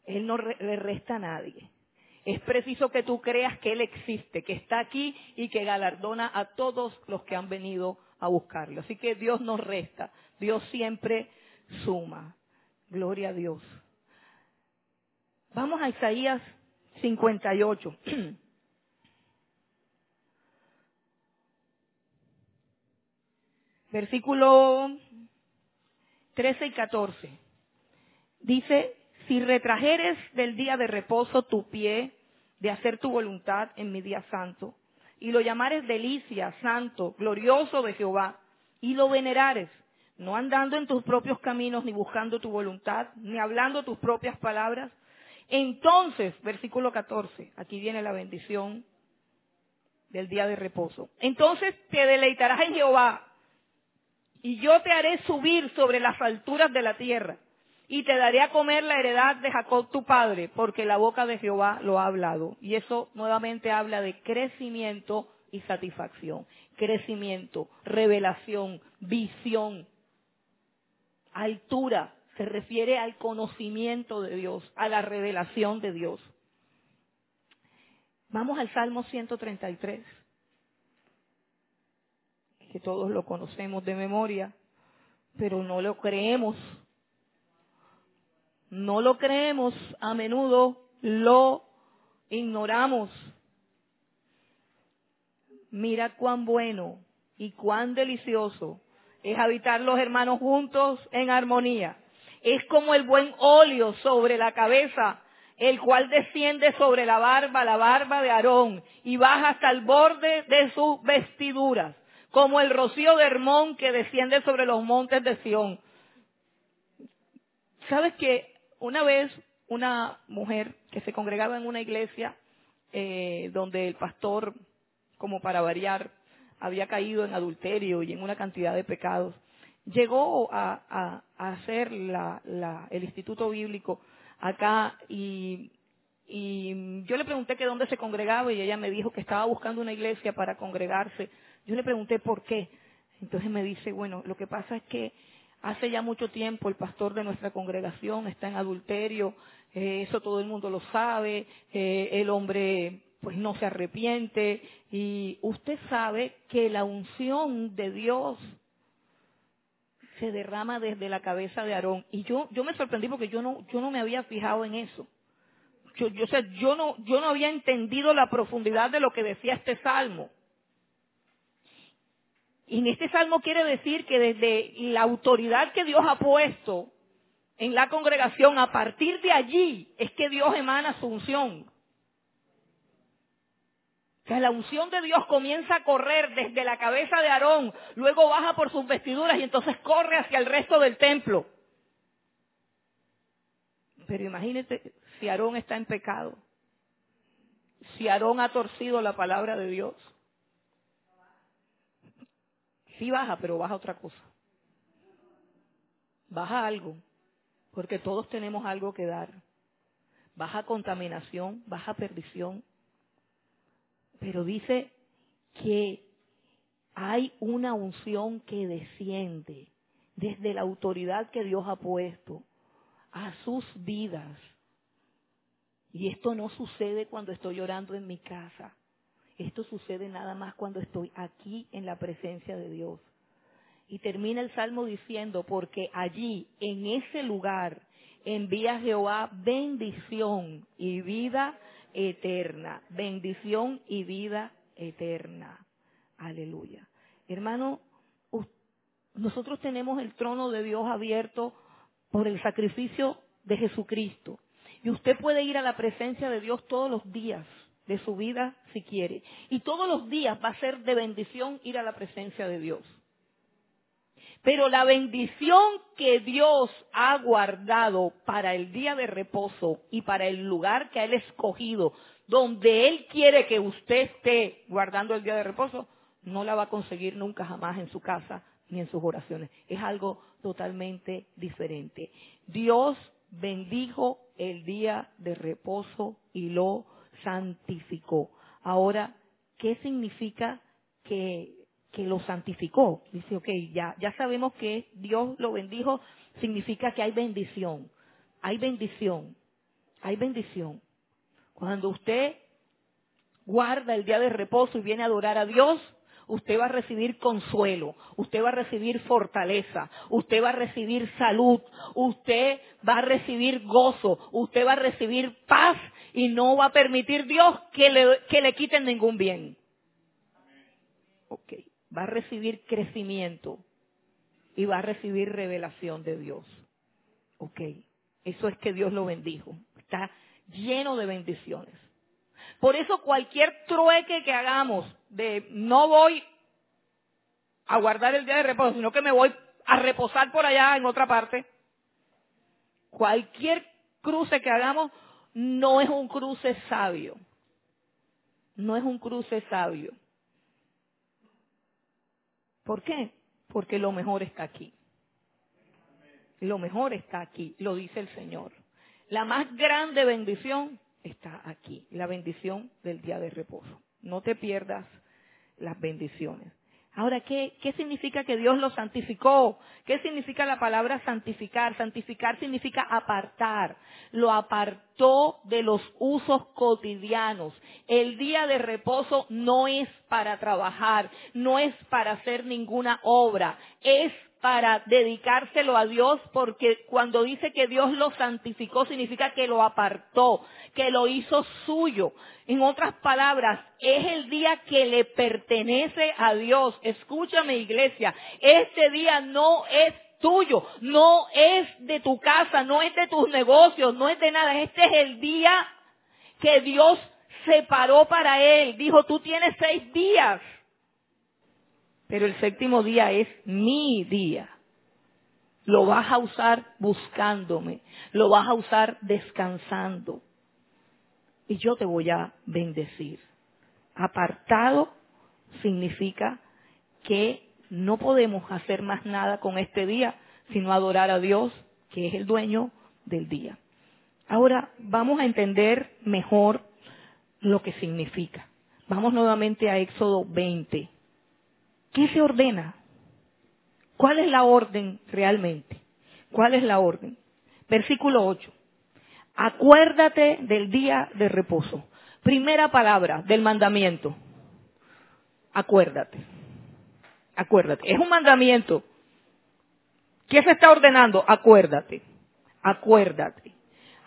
Él no le resta a nadie. Es preciso que tú creas que Él existe, que está aquí y que galardona a todos los que han venido a buscarlo. Así que Dios no resta, Dios siempre suma. Gloria a Dios. Vamos a Isaías 58. Versículo 13 y 14. Dice, si retrajeres del día de reposo tu pie de hacer tu voluntad en mi día santo, y lo llamares delicia, santo, glorioso de Jehová, y lo venerares, no andando en tus propios caminos, ni buscando tu voluntad, ni hablando tus propias palabras, entonces, versículo 14, aquí viene la bendición del día de reposo. Entonces te deleitarás en Jehová y yo te haré subir sobre las alturas de la tierra, y te daré a comer la heredad de Jacob tu padre, porque la boca de Jehová lo ha hablado. Y eso nuevamente habla de crecimiento y satisfacción. Crecimiento, revelación, visión, altura. Se refiere al conocimiento de Dios, a la revelación de Dios. Vamos al Salmo 133 que todos lo conocemos de memoria, pero no lo creemos. No lo creemos, a menudo lo ignoramos. Mira cuán bueno y cuán delicioso es habitar los hermanos juntos en armonía. Es como el buen óleo sobre la cabeza, el cual desciende sobre la barba, la barba de Aarón, y baja hasta el borde de sus vestiduras como el rocío de Hermón que desciende sobre los montes de Sión. ¿Sabes que una vez una mujer que se congregaba en una iglesia eh, donde el pastor, como para variar, había caído en adulterio y en una cantidad de pecados, llegó a, hacer el instituto bíblico acá y, y yo le pregunté que dónde se congregaba y ella me dijo que estaba buscando una iglesia para congregarse yo le pregunté por qué. Entonces me dice, bueno, lo que pasa es que hace ya mucho tiempo el pastor de nuestra congregación está en adulterio, eh, eso todo el mundo lo sabe, eh, el hombre pues no se arrepiente y usted sabe que la unción de Dios se derrama desde la cabeza de Aarón y yo yo me sorprendí porque yo no yo no me había fijado en eso. Yo, yo, yo no yo no había entendido la profundidad de lo que decía este salmo. Y en este salmo quiere decir que desde la autoridad que Dios ha puesto en la congregación, a partir de allí es que Dios emana su unción. Que la unción de Dios comienza a correr desde la cabeza de Aarón, luego baja por sus vestiduras y entonces corre hacia el resto del templo. Pero imagínate si Aarón está en pecado, si Aarón ha torcido la palabra de Dios, Baja, pero baja otra cosa. Baja algo, porque todos tenemos algo que dar. Baja contaminación, baja perdición. Pero dice que hay una unción que desciende desde la autoridad que Dios ha puesto a sus vidas. Y esto no sucede cuando estoy orando en mi casa. Esto sucede nada más cuando estoy aquí en la presencia de Dios. Y termina el salmo diciendo, porque allí, en ese lugar, envía Jehová bendición y vida eterna. Bendición y vida eterna. Aleluya. Hermano, nosotros tenemos el trono de Dios abierto por el sacrificio de Jesucristo. Y usted puede ir a la presencia de Dios todos los días de su vida si quiere. Y todos los días va a ser de bendición ir a la presencia de Dios. Pero la bendición que Dios ha guardado para el día de reposo y para el lugar que Él ha escogido, donde Él quiere que usted esté guardando el día de reposo, no la va a conseguir nunca jamás en su casa ni en sus oraciones. Es algo totalmente diferente. Dios bendijo el día de reposo y lo santificó. Ahora, ¿qué significa que, que lo santificó? Dice, ok, ya, ya sabemos que Dios lo bendijo, significa que hay bendición. Hay bendición. Hay bendición. Cuando usted guarda el día de reposo y viene a adorar a Dios, usted va a recibir consuelo, usted va a recibir fortaleza, usted va a recibir salud, usted va a recibir gozo, usted va a recibir paz y no va a permitir Dios que le, que le quiten ningún bien. Ok, va a recibir crecimiento y va a recibir revelación de Dios. Ok, eso es que Dios lo bendijo. Está lleno de bendiciones. Por eso cualquier trueque que hagamos de no voy a guardar el día de reposo, sino que me voy a reposar por allá en otra parte, cualquier cruce que hagamos no es un cruce sabio. No es un cruce sabio. ¿Por qué? Porque lo mejor está aquí. Lo mejor está aquí, lo dice el Señor. La más grande bendición está aquí, la bendición del día de reposo. No te pierdas las bendiciones. Ahora, ¿qué, ¿qué, significa que Dios lo santificó? ¿Qué significa la palabra santificar? Santificar significa apartar. Lo apartó de los usos cotidianos. El día de reposo no es para trabajar, no es para hacer ninguna obra, es para dedicárselo a Dios porque cuando dice que Dios lo santificó significa que lo apartó, que lo hizo suyo. En otras palabras, es el día que le pertenece a Dios. Escúchame iglesia, este día no es tuyo, no es de tu casa, no es de tus negocios, no es de nada. Este es el día que Dios separó para él. Dijo, tú tienes seis días pero el séptimo día es mi día. Lo vas a usar buscándome, lo vas a usar descansando. Y yo te voy a bendecir. Apartado significa que no podemos hacer más nada con este día, sino adorar a Dios, que es el dueño del día. Ahora vamos a entender mejor lo que significa. Vamos nuevamente a Éxodo 20. ¿Qué se ordena? ¿Cuál es la orden realmente? ¿Cuál es la orden? Versículo 8. Acuérdate del día de reposo. Primera palabra del mandamiento. Acuérdate. Acuérdate. Es un mandamiento. ¿Qué se está ordenando? Acuérdate. Acuérdate.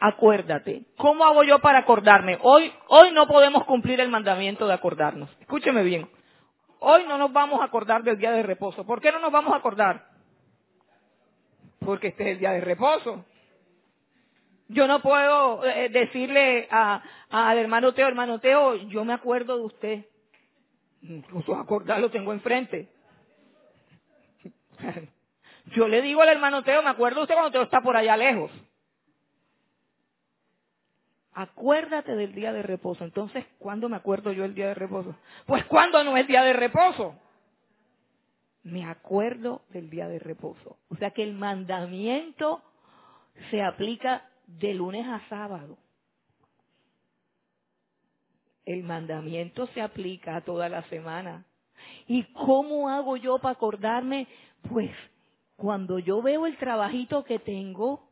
Acuérdate. ¿Cómo hago yo para acordarme? Hoy, hoy no podemos cumplir el mandamiento de acordarnos. Escúcheme bien. Hoy no nos vamos a acordar del día de reposo. ¿Por qué no nos vamos a acordar? Porque este es el día de reposo. Yo no puedo eh, decirle al hermano Teo, hermano Teo, yo me acuerdo de usted. Incluso acordar lo tengo enfrente. Yo le digo al hermano Teo, me acuerdo de usted cuando Teo está por allá lejos. Acuérdate del día de reposo. Entonces, ¿cuándo me acuerdo yo el día de reposo? Pues cuando no es día de reposo. Me acuerdo del día de reposo. O sea que el mandamiento se aplica de lunes a sábado. El mandamiento se aplica a toda la semana. ¿Y cómo hago yo para acordarme? Pues cuando yo veo el trabajito que tengo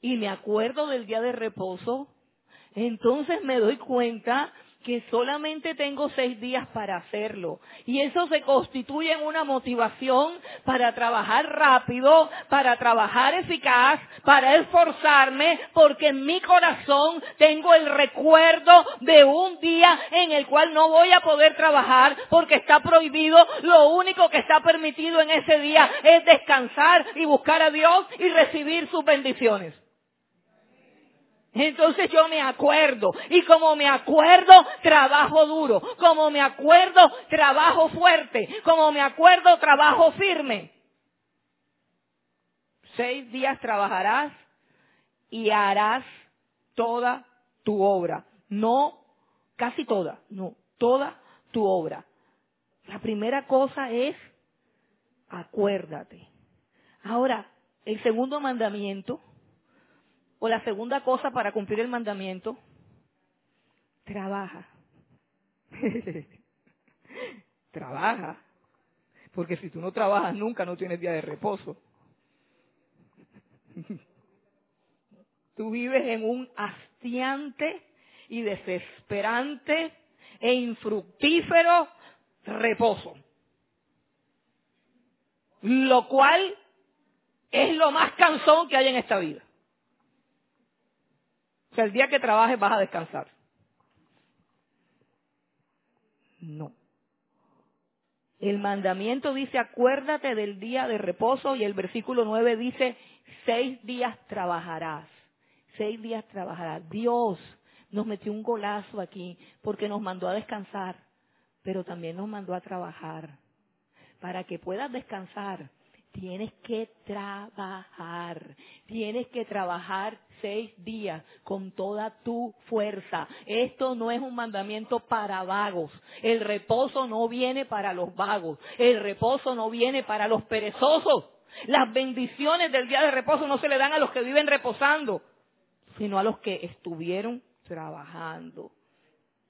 y me acuerdo del día de reposo, entonces me doy cuenta que solamente tengo seis días para hacerlo. Y eso se constituye en una motivación para trabajar rápido, para trabajar eficaz, para esforzarme, porque en mi corazón tengo el recuerdo de un día en el cual no voy a poder trabajar porque está prohibido. Lo único que está permitido en ese día es descansar y buscar a Dios y recibir sus bendiciones. Entonces yo me acuerdo. Y como me acuerdo, trabajo duro. Como me acuerdo, trabajo fuerte. Como me acuerdo, trabajo firme. Seis días trabajarás y harás toda tu obra. No, casi toda, no, toda tu obra. La primera cosa es, acuérdate. Ahora, el segundo mandamiento o la segunda cosa para cumplir el mandamiento, trabaja. trabaja. Porque si tú no trabajas nunca no tienes día de reposo. tú vives en un hastiante y desesperante e infructífero reposo. Lo cual es lo más cansón que hay en esta vida sea, el día que trabajes vas a descansar. No. El mandamiento dice, acuérdate del día de reposo y el versículo 9 dice, seis días trabajarás. Seis días trabajarás. Dios nos metió un golazo aquí porque nos mandó a descansar, pero también nos mandó a trabajar. Para que puedas descansar, tienes que trabajar. Tienes que trabajar seis días con toda tu fuerza. Esto no es un mandamiento para vagos. El reposo no viene para los vagos. El reposo no viene para los perezosos. Las bendiciones del día de reposo no se le dan a los que viven reposando, sino a los que estuvieron trabajando.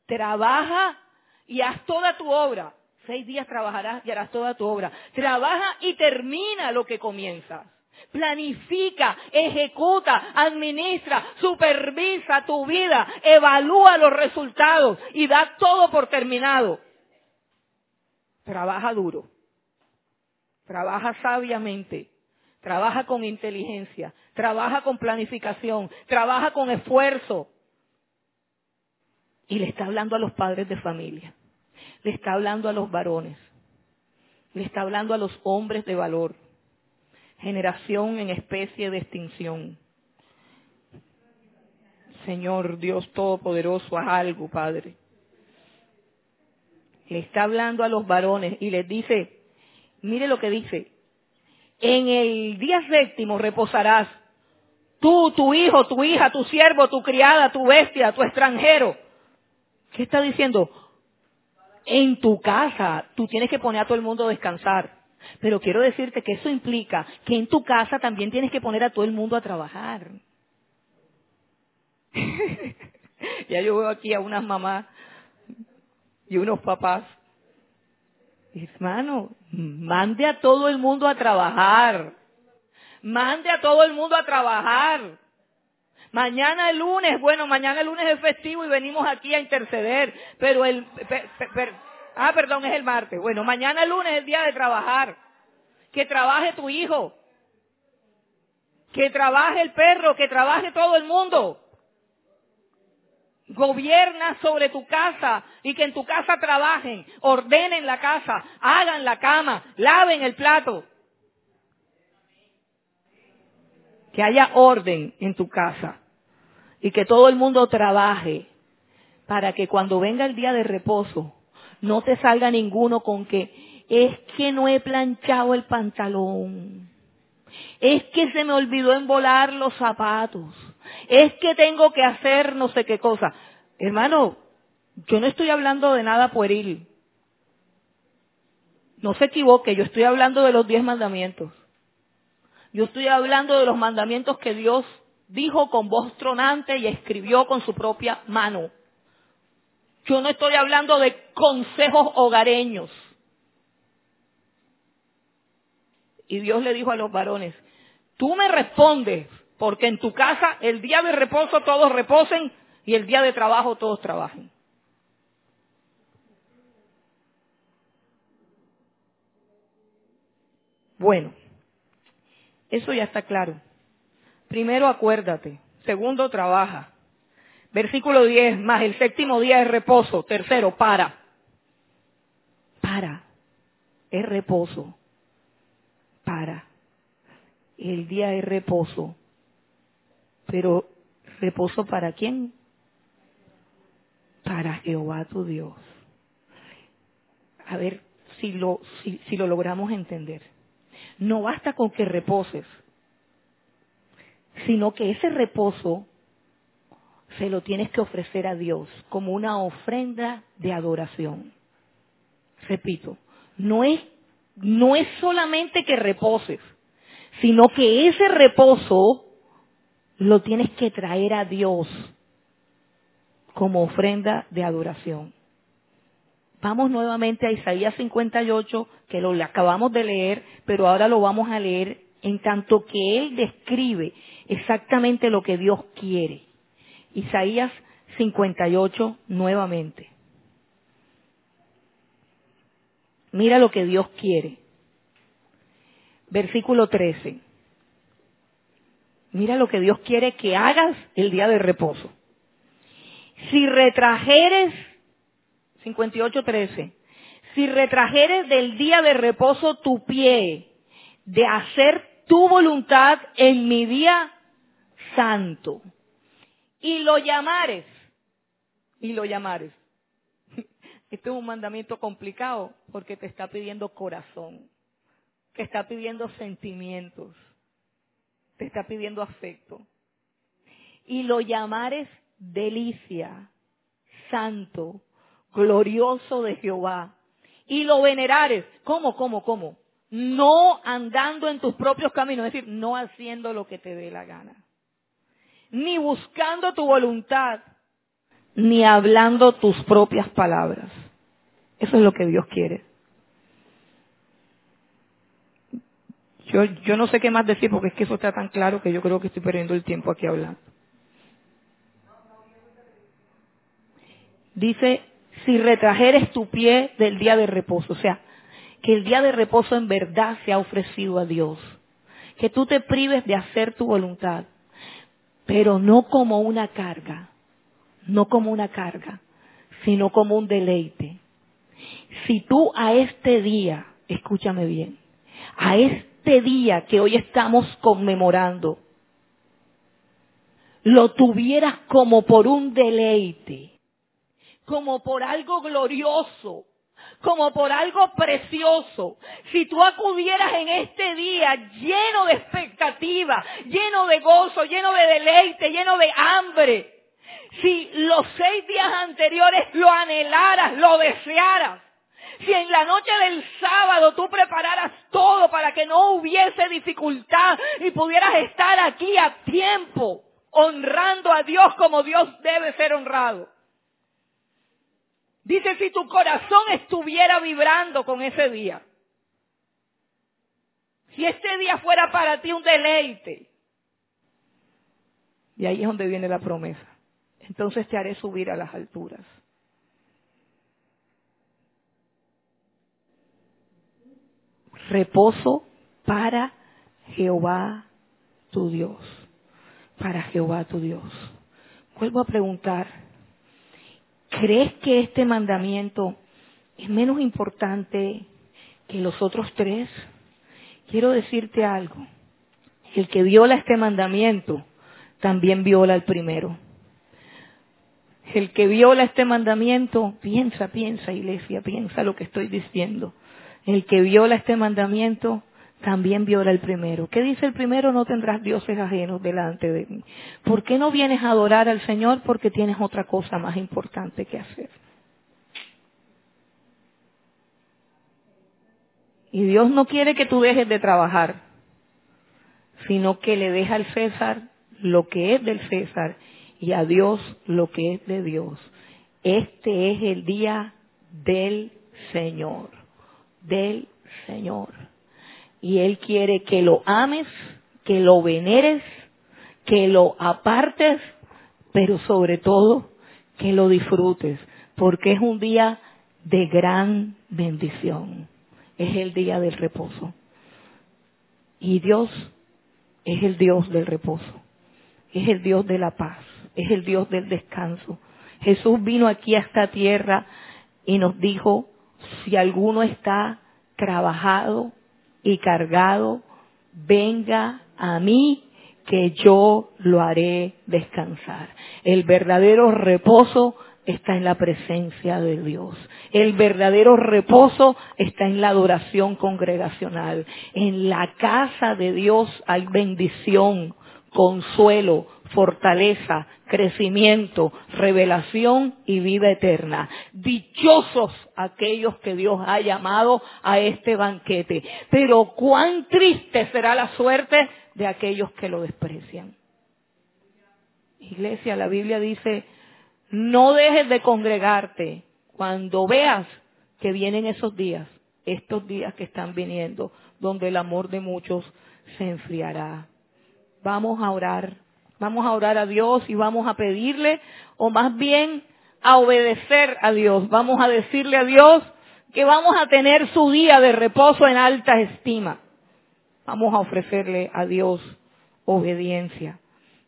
Trabaja y haz toda tu obra. Seis días trabajarás y harás toda tu obra. Trabaja y termina lo que comienzas. Planifica, ejecuta, administra, supervisa tu vida, evalúa los resultados y da todo por terminado. Trabaja duro, trabaja sabiamente, trabaja con inteligencia, trabaja con planificación, trabaja con esfuerzo. Y le está hablando a los padres de familia, le está hablando a los varones, le está hablando a los hombres de valor generación en especie de extinción. Señor Dios Todopoderoso, haz algo, Padre. Le está hablando a los varones y les dice, mire lo que dice, en el día séptimo reposarás tú, tu hijo, tu hija, tu siervo, tu criada, tu bestia, tu extranjero. ¿Qué está diciendo? En tu casa tú tienes que poner a todo el mundo a descansar. Pero quiero decirte que eso implica que en tu casa también tienes que poner a todo el mundo a trabajar. ya yo veo aquí a unas mamás y unos papás. Hermano, mande a todo el mundo a trabajar. Mande a todo el mundo a trabajar. Mañana el lunes, bueno, mañana el lunes es festivo y venimos aquí a interceder, pero el, Ah, perdón, es el martes. Bueno, mañana lunes es el día de trabajar. Que trabaje tu hijo. Que trabaje el perro, que trabaje todo el mundo. Gobierna sobre tu casa y que en tu casa trabajen, ordenen la casa, hagan la cama, laven el plato. Que haya orden en tu casa y que todo el mundo trabaje para que cuando venga el día de reposo no te salga ninguno con que es que no he planchado el pantalón. Es que se me olvidó embolar los zapatos. Es que tengo que hacer no sé qué cosa. Hermano, yo no estoy hablando de nada pueril. No se equivoque, yo estoy hablando de los diez mandamientos. Yo estoy hablando de los mandamientos que Dios dijo con voz tronante y escribió con su propia mano. Yo no estoy hablando de consejos hogareños. Y Dios le dijo a los varones, tú me respondes, porque en tu casa el día de reposo todos reposen y el día de trabajo todos trabajen. Bueno, eso ya está claro. Primero acuérdate. Segundo, trabaja. Versículo 10, más el séptimo día es reposo. Tercero, para. Para. Es reposo. Para. El día es reposo. Pero, ¿reposo para quién? Para Jehová tu Dios. A ver si lo, si, si lo logramos entender. No basta con que reposes, sino que ese reposo se lo tienes que ofrecer a Dios como una ofrenda de adoración. Repito, no es, no es solamente que reposes, sino que ese reposo lo tienes que traer a Dios como ofrenda de adoración. Vamos nuevamente a Isaías 58, que lo acabamos de leer, pero ahora lo vamos a leer en tanto que Él describe exactamente lo que Dios quiere. Isaías 58 nuevamente. Mira lo que Dios quiere. Versículo 13. Mira lo que Dios quiere que hagas el día de reposo. Si retrajeres 58.13. Si retrajeres del día de reposo tu pie de hacer tu voluntad en mi día santo y lo llamares, y lo llamares. Este es un mandamiento complicado porque te está pidiendo corazón, te está pidiendo sentimientos, te está pidiendo afecto. Y lo llamares delicia, santo, glorioso de Jehová. Y lo venerares. ¿Cómo, cómo, cómo? No andando en tus propios caminos, es decir, no haciendo lo que te dé la gana. Ni buscando tu voluntad, ni hablando tus propias palabras. Eso es lo que Dios quiere. Yo, yo no sé qué más decir porque es que eso está tan claro que yo creo que estoy perdiendo el tiempo aquí hablando. Dice si retrajeres tu pie del día de reposo. O sea, que el día de reposo en verdad se ha ofrecido a Dios. Que tú te prives de hacer tu voluntad, pero no como una carga, no como una carga, sino como un deleite. Si tú a este día, escúchame bien, a este día que hoy estamos conmemorando, lo tuvieras como por un deleite, como por algo glorioso, como por algo precioso. Si tú acudieras en este día lleno de expectativa, lleno de gozo, lleno de deleite, lleno de hambre, si los seis días anteriores lo anhelaras, lo desearas, si en la noche del sábado tú prepararas todo para que no hubiese dificultad y pudieras estar aquí a tiempo, honrando a Dios como Dios debe ser honrado. Dice, si tu corazón estuviera vibrando con ese día, si este día fuera para ti un deleite, y ahí es donde viene la promesa, entonces te haré subir a las alturas. Reposo para Jehová tu Dios, para Jehová tu Dios. Vuelvo a preguntar, ¿Crees que este mandamiento es menos importante que los otros tres? Quiero decirte algo. El que viola este mandamiento también viola el primero. El que viola este mandamiento, piensa, piensa, iglesia, piensa lo que estoy diciendo. El que viola este mandamiento también viola el primero. ¿Qué dice el primero? No tendrás dioses ajenos delante de mí. ¿Por qué no vienes a adorar al Señor? Porque tienes otra cosa más importante que hacer. Y Dios no quiere que tú dejes de trabajar, sino que le deja al César lo que es del César y a Dios lo que es de Dios. Este es el día del Señor, del Señor Y Él quiere que lo ames, que lo veneres, que lo apartes, pero sobre todo que lo disfrutes, porque es un día de gran bendición. Es el día del reposo. Y Dios es el Dios del reposo. Es el Dios de la paz. Es el Dios del descanso. Jesús vino aquí a esta tierra y nos dijo, si alguno está trabajado y cargado, venga a mí que yo lo haré descansar. El verdadero reposo está en la presencia de Dios. El verdadero reposo está en la adoración congregacional. En la casa de Dios hay bendición, consuelo, fortaleza, crecimiento, revelación y vida eterna. Dichosos aquellos que Dios ha llamado a este banquete. Pero cuán triste será la suerte de aquellos que lo desprecian. Iglesia, la Biblia dice, no dejes de congregarte cuando veas que vienen esos días, estos días que están viniendo, donde el amor de muchos se enfriará. Vamos a orar, vamos a orar a Dios y vamos a pedirle, o más bien a obedecer a Dios. Vamos a decirle a Dios que vamos a tener su día de reposo en alta estima. Vamos a ofrecerle a Dios obediencia.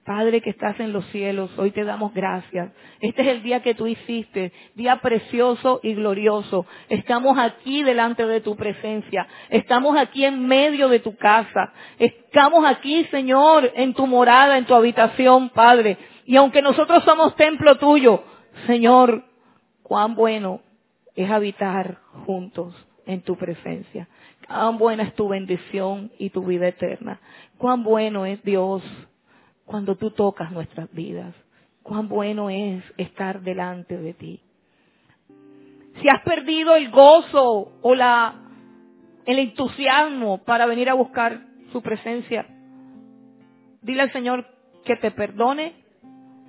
Padre que estás en los cielos, hoy te damos gracias. Este es el día que tú hiciste, día precioso y glorioso. Estamos aquí delante de tu presencia. Estamos aquí en medio de tu casa. Estamos aquí, Señor, en tu morada, en tu habitación, Padre. Y aunque nosotros somos templo tuyo, Señor, cuán bueno es habitar juntos en tu presencia. Cuán buena es tu bendición y tu vida eterna. Cuán bueno es Dios cuando tú tocas nuestras vidas. Cuán bueno es estar delante de ti. Si has perdido el gozo o la, el entusiasmo para venir a buscar su presencia, dile al Señor que te perdone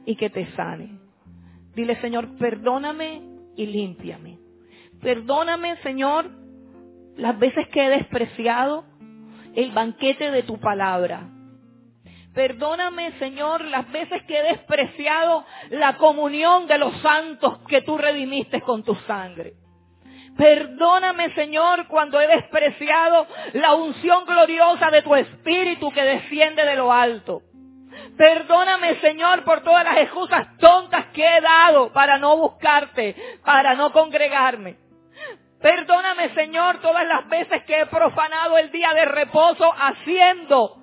y que te sane. Dile, Señor, perdóname y límpiame. Perdóname, Señor, las veces que he despreciado el banquete de tu palabra Perdóname, Señor, las veces que he despreciado la comunión de los santos que tú redimiste con tu sangre. Perdóname, Señor, cuando he despreciado la unción gloriosa de tu Espíritu que desciende de lo alto. Perdóname, Señor, por todas las excusas tontas que he dado para no buscarte, para no congregarme. Perdóname, Señor, todas las veces que he profanado el día de reposo haciendo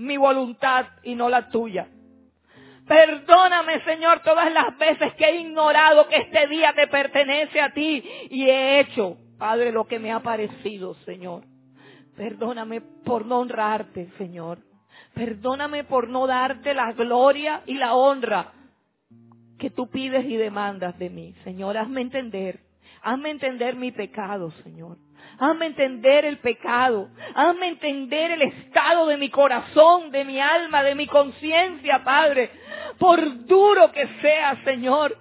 mi voluntad y no la tuya. Perdóname, Señor, todas las veces que he ignorado que este día te pertenece a ti y he hecho, Padre, lo que me ha parecido, Señor. Perdóname por no honrarte, Señor. Perdóname por no darte la gloria y la honra que tú pides y demandas de mí. Señor, hazme entender. Hazme entender mi pecado, Señor. Hazme entender el pecado. Hazme entender el estado de mi corazón, de mi alma, de mi conciencia, Padre. Por duro que sea, Señor.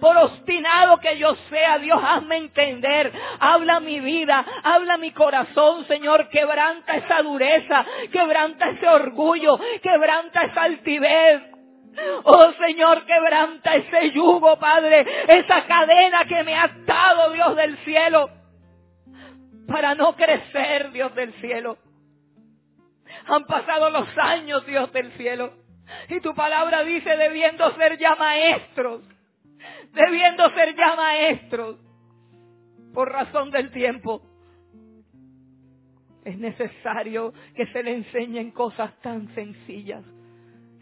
Por obstinado que yo sea, Dios, hazme entender. Habla mi vida, habla mi corazón, Señor. Quebranta esa dureza, quebranta ese orgullo, quebranta esa altivez. Oh Señor, quebranta ese yugo, Padre, esa cadena que me ha atado, Dios del cielo para no crecer, Dios del cielo. Han pasado los años, Dios del cielo. Y tu palabra dice, debiendo ser ya maestros, debiendo ser ya maestros, por razón del tiempo. Es necesario que se le enseñen cosas tan sencillas.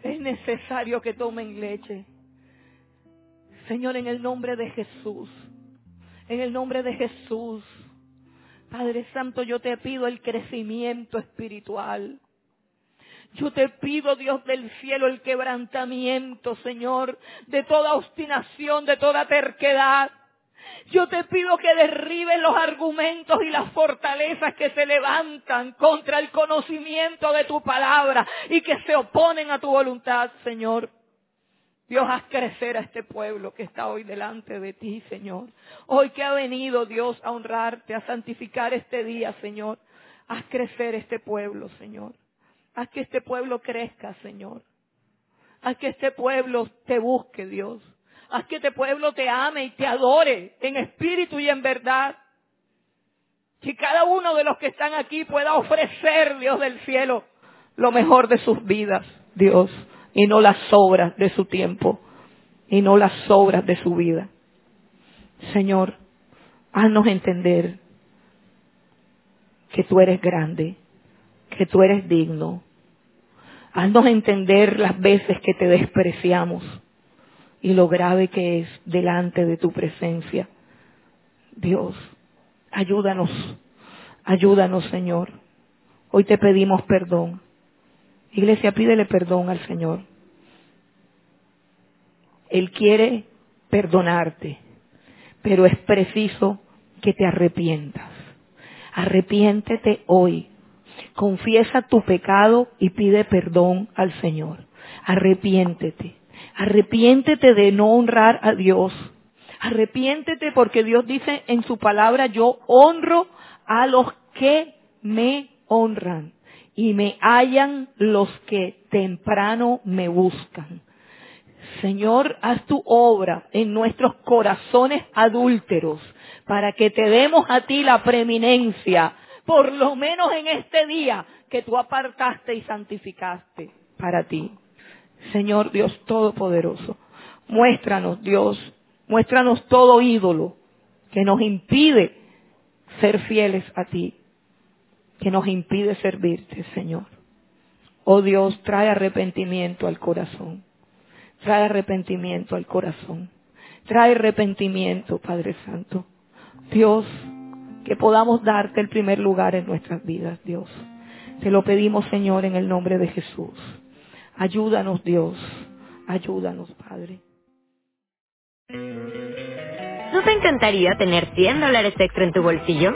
Es necesario que tomen leche. Señor, en el nombre de Jesús, en el nombre de Jesús, Padre Santo, yo te pido el crecimiento espiritual. Yo te pido, Dios del cielo, el quebrantamiento, Señor, de toda obstinación, de toda terquedad. Yo te pido que derribes los argumentos y las fortalezas que se levantan contra el conocimiento de tu palabra y que se oponen a tu voluntad, Señor. Dios, haz crecer a este pueblo que está hoy delante de ti, Señor. Hoy que ha venido Dios a honrarte, a santificar este día, Señor. Haz crecer este pueblo, Señor. Haz que este pueblo crezca, Señor. Haz que este pueblo te busque, Dios. Haz que este pueblo te ame y te adore en espíritu y en verdad. Que cada uno de los que están aquí pueda ofrecer, Dios del cielo, lo mejor de sus vidas, Dios, y no las sobras de su tiempo, y no las sobras de su vida. Señor, haznos entender que tú eres grande, que tú eres digno. Haznos entender las veces que te despreciamos y lo grave que es delante de tu presencia. Dios, ayúdanos, ayúdanos Señor. Hoy te pedimos perdón. Iglesia, pídele perdón al Señor. Él quiere perdonarte, pero es preciso que te arrepientas. Arrepiéntete hoy. Confiesa tu pecado y pide perdón al Señor. Arrepiéntete. Arrepiéntete de no honrar a Dios. Arrepiéntete porque Dios dice en su palabra, yo honro a los que me honran y me hallan los que temprano me buscan. Señor, haz tu obra en nuestros corazones adúlteros para que te demos a ti la preeminencia, por lo menos en este día que tú apartaste y santificaste para ti. Señor Dios Todopoderoso, muéstranos Dios, muéstranos todo ídolo que nos impide ser fieles a ti, que nos impide servirte, Señor. Oh Dios, trae arrepentimiento al corazón. Trae arrepentimiento al corazón. Trae arrepentimiento, Padre Santo. Dios, que podamos darte el primer lugar en nuestras vidas, Dios. Te lo pedimos, Señor, en el nombre de Jesús. Ayúdanos, Dios. Ayúdanos, Padre. ¿No te encantaría tener 100 dólares extra en tu bolsillo?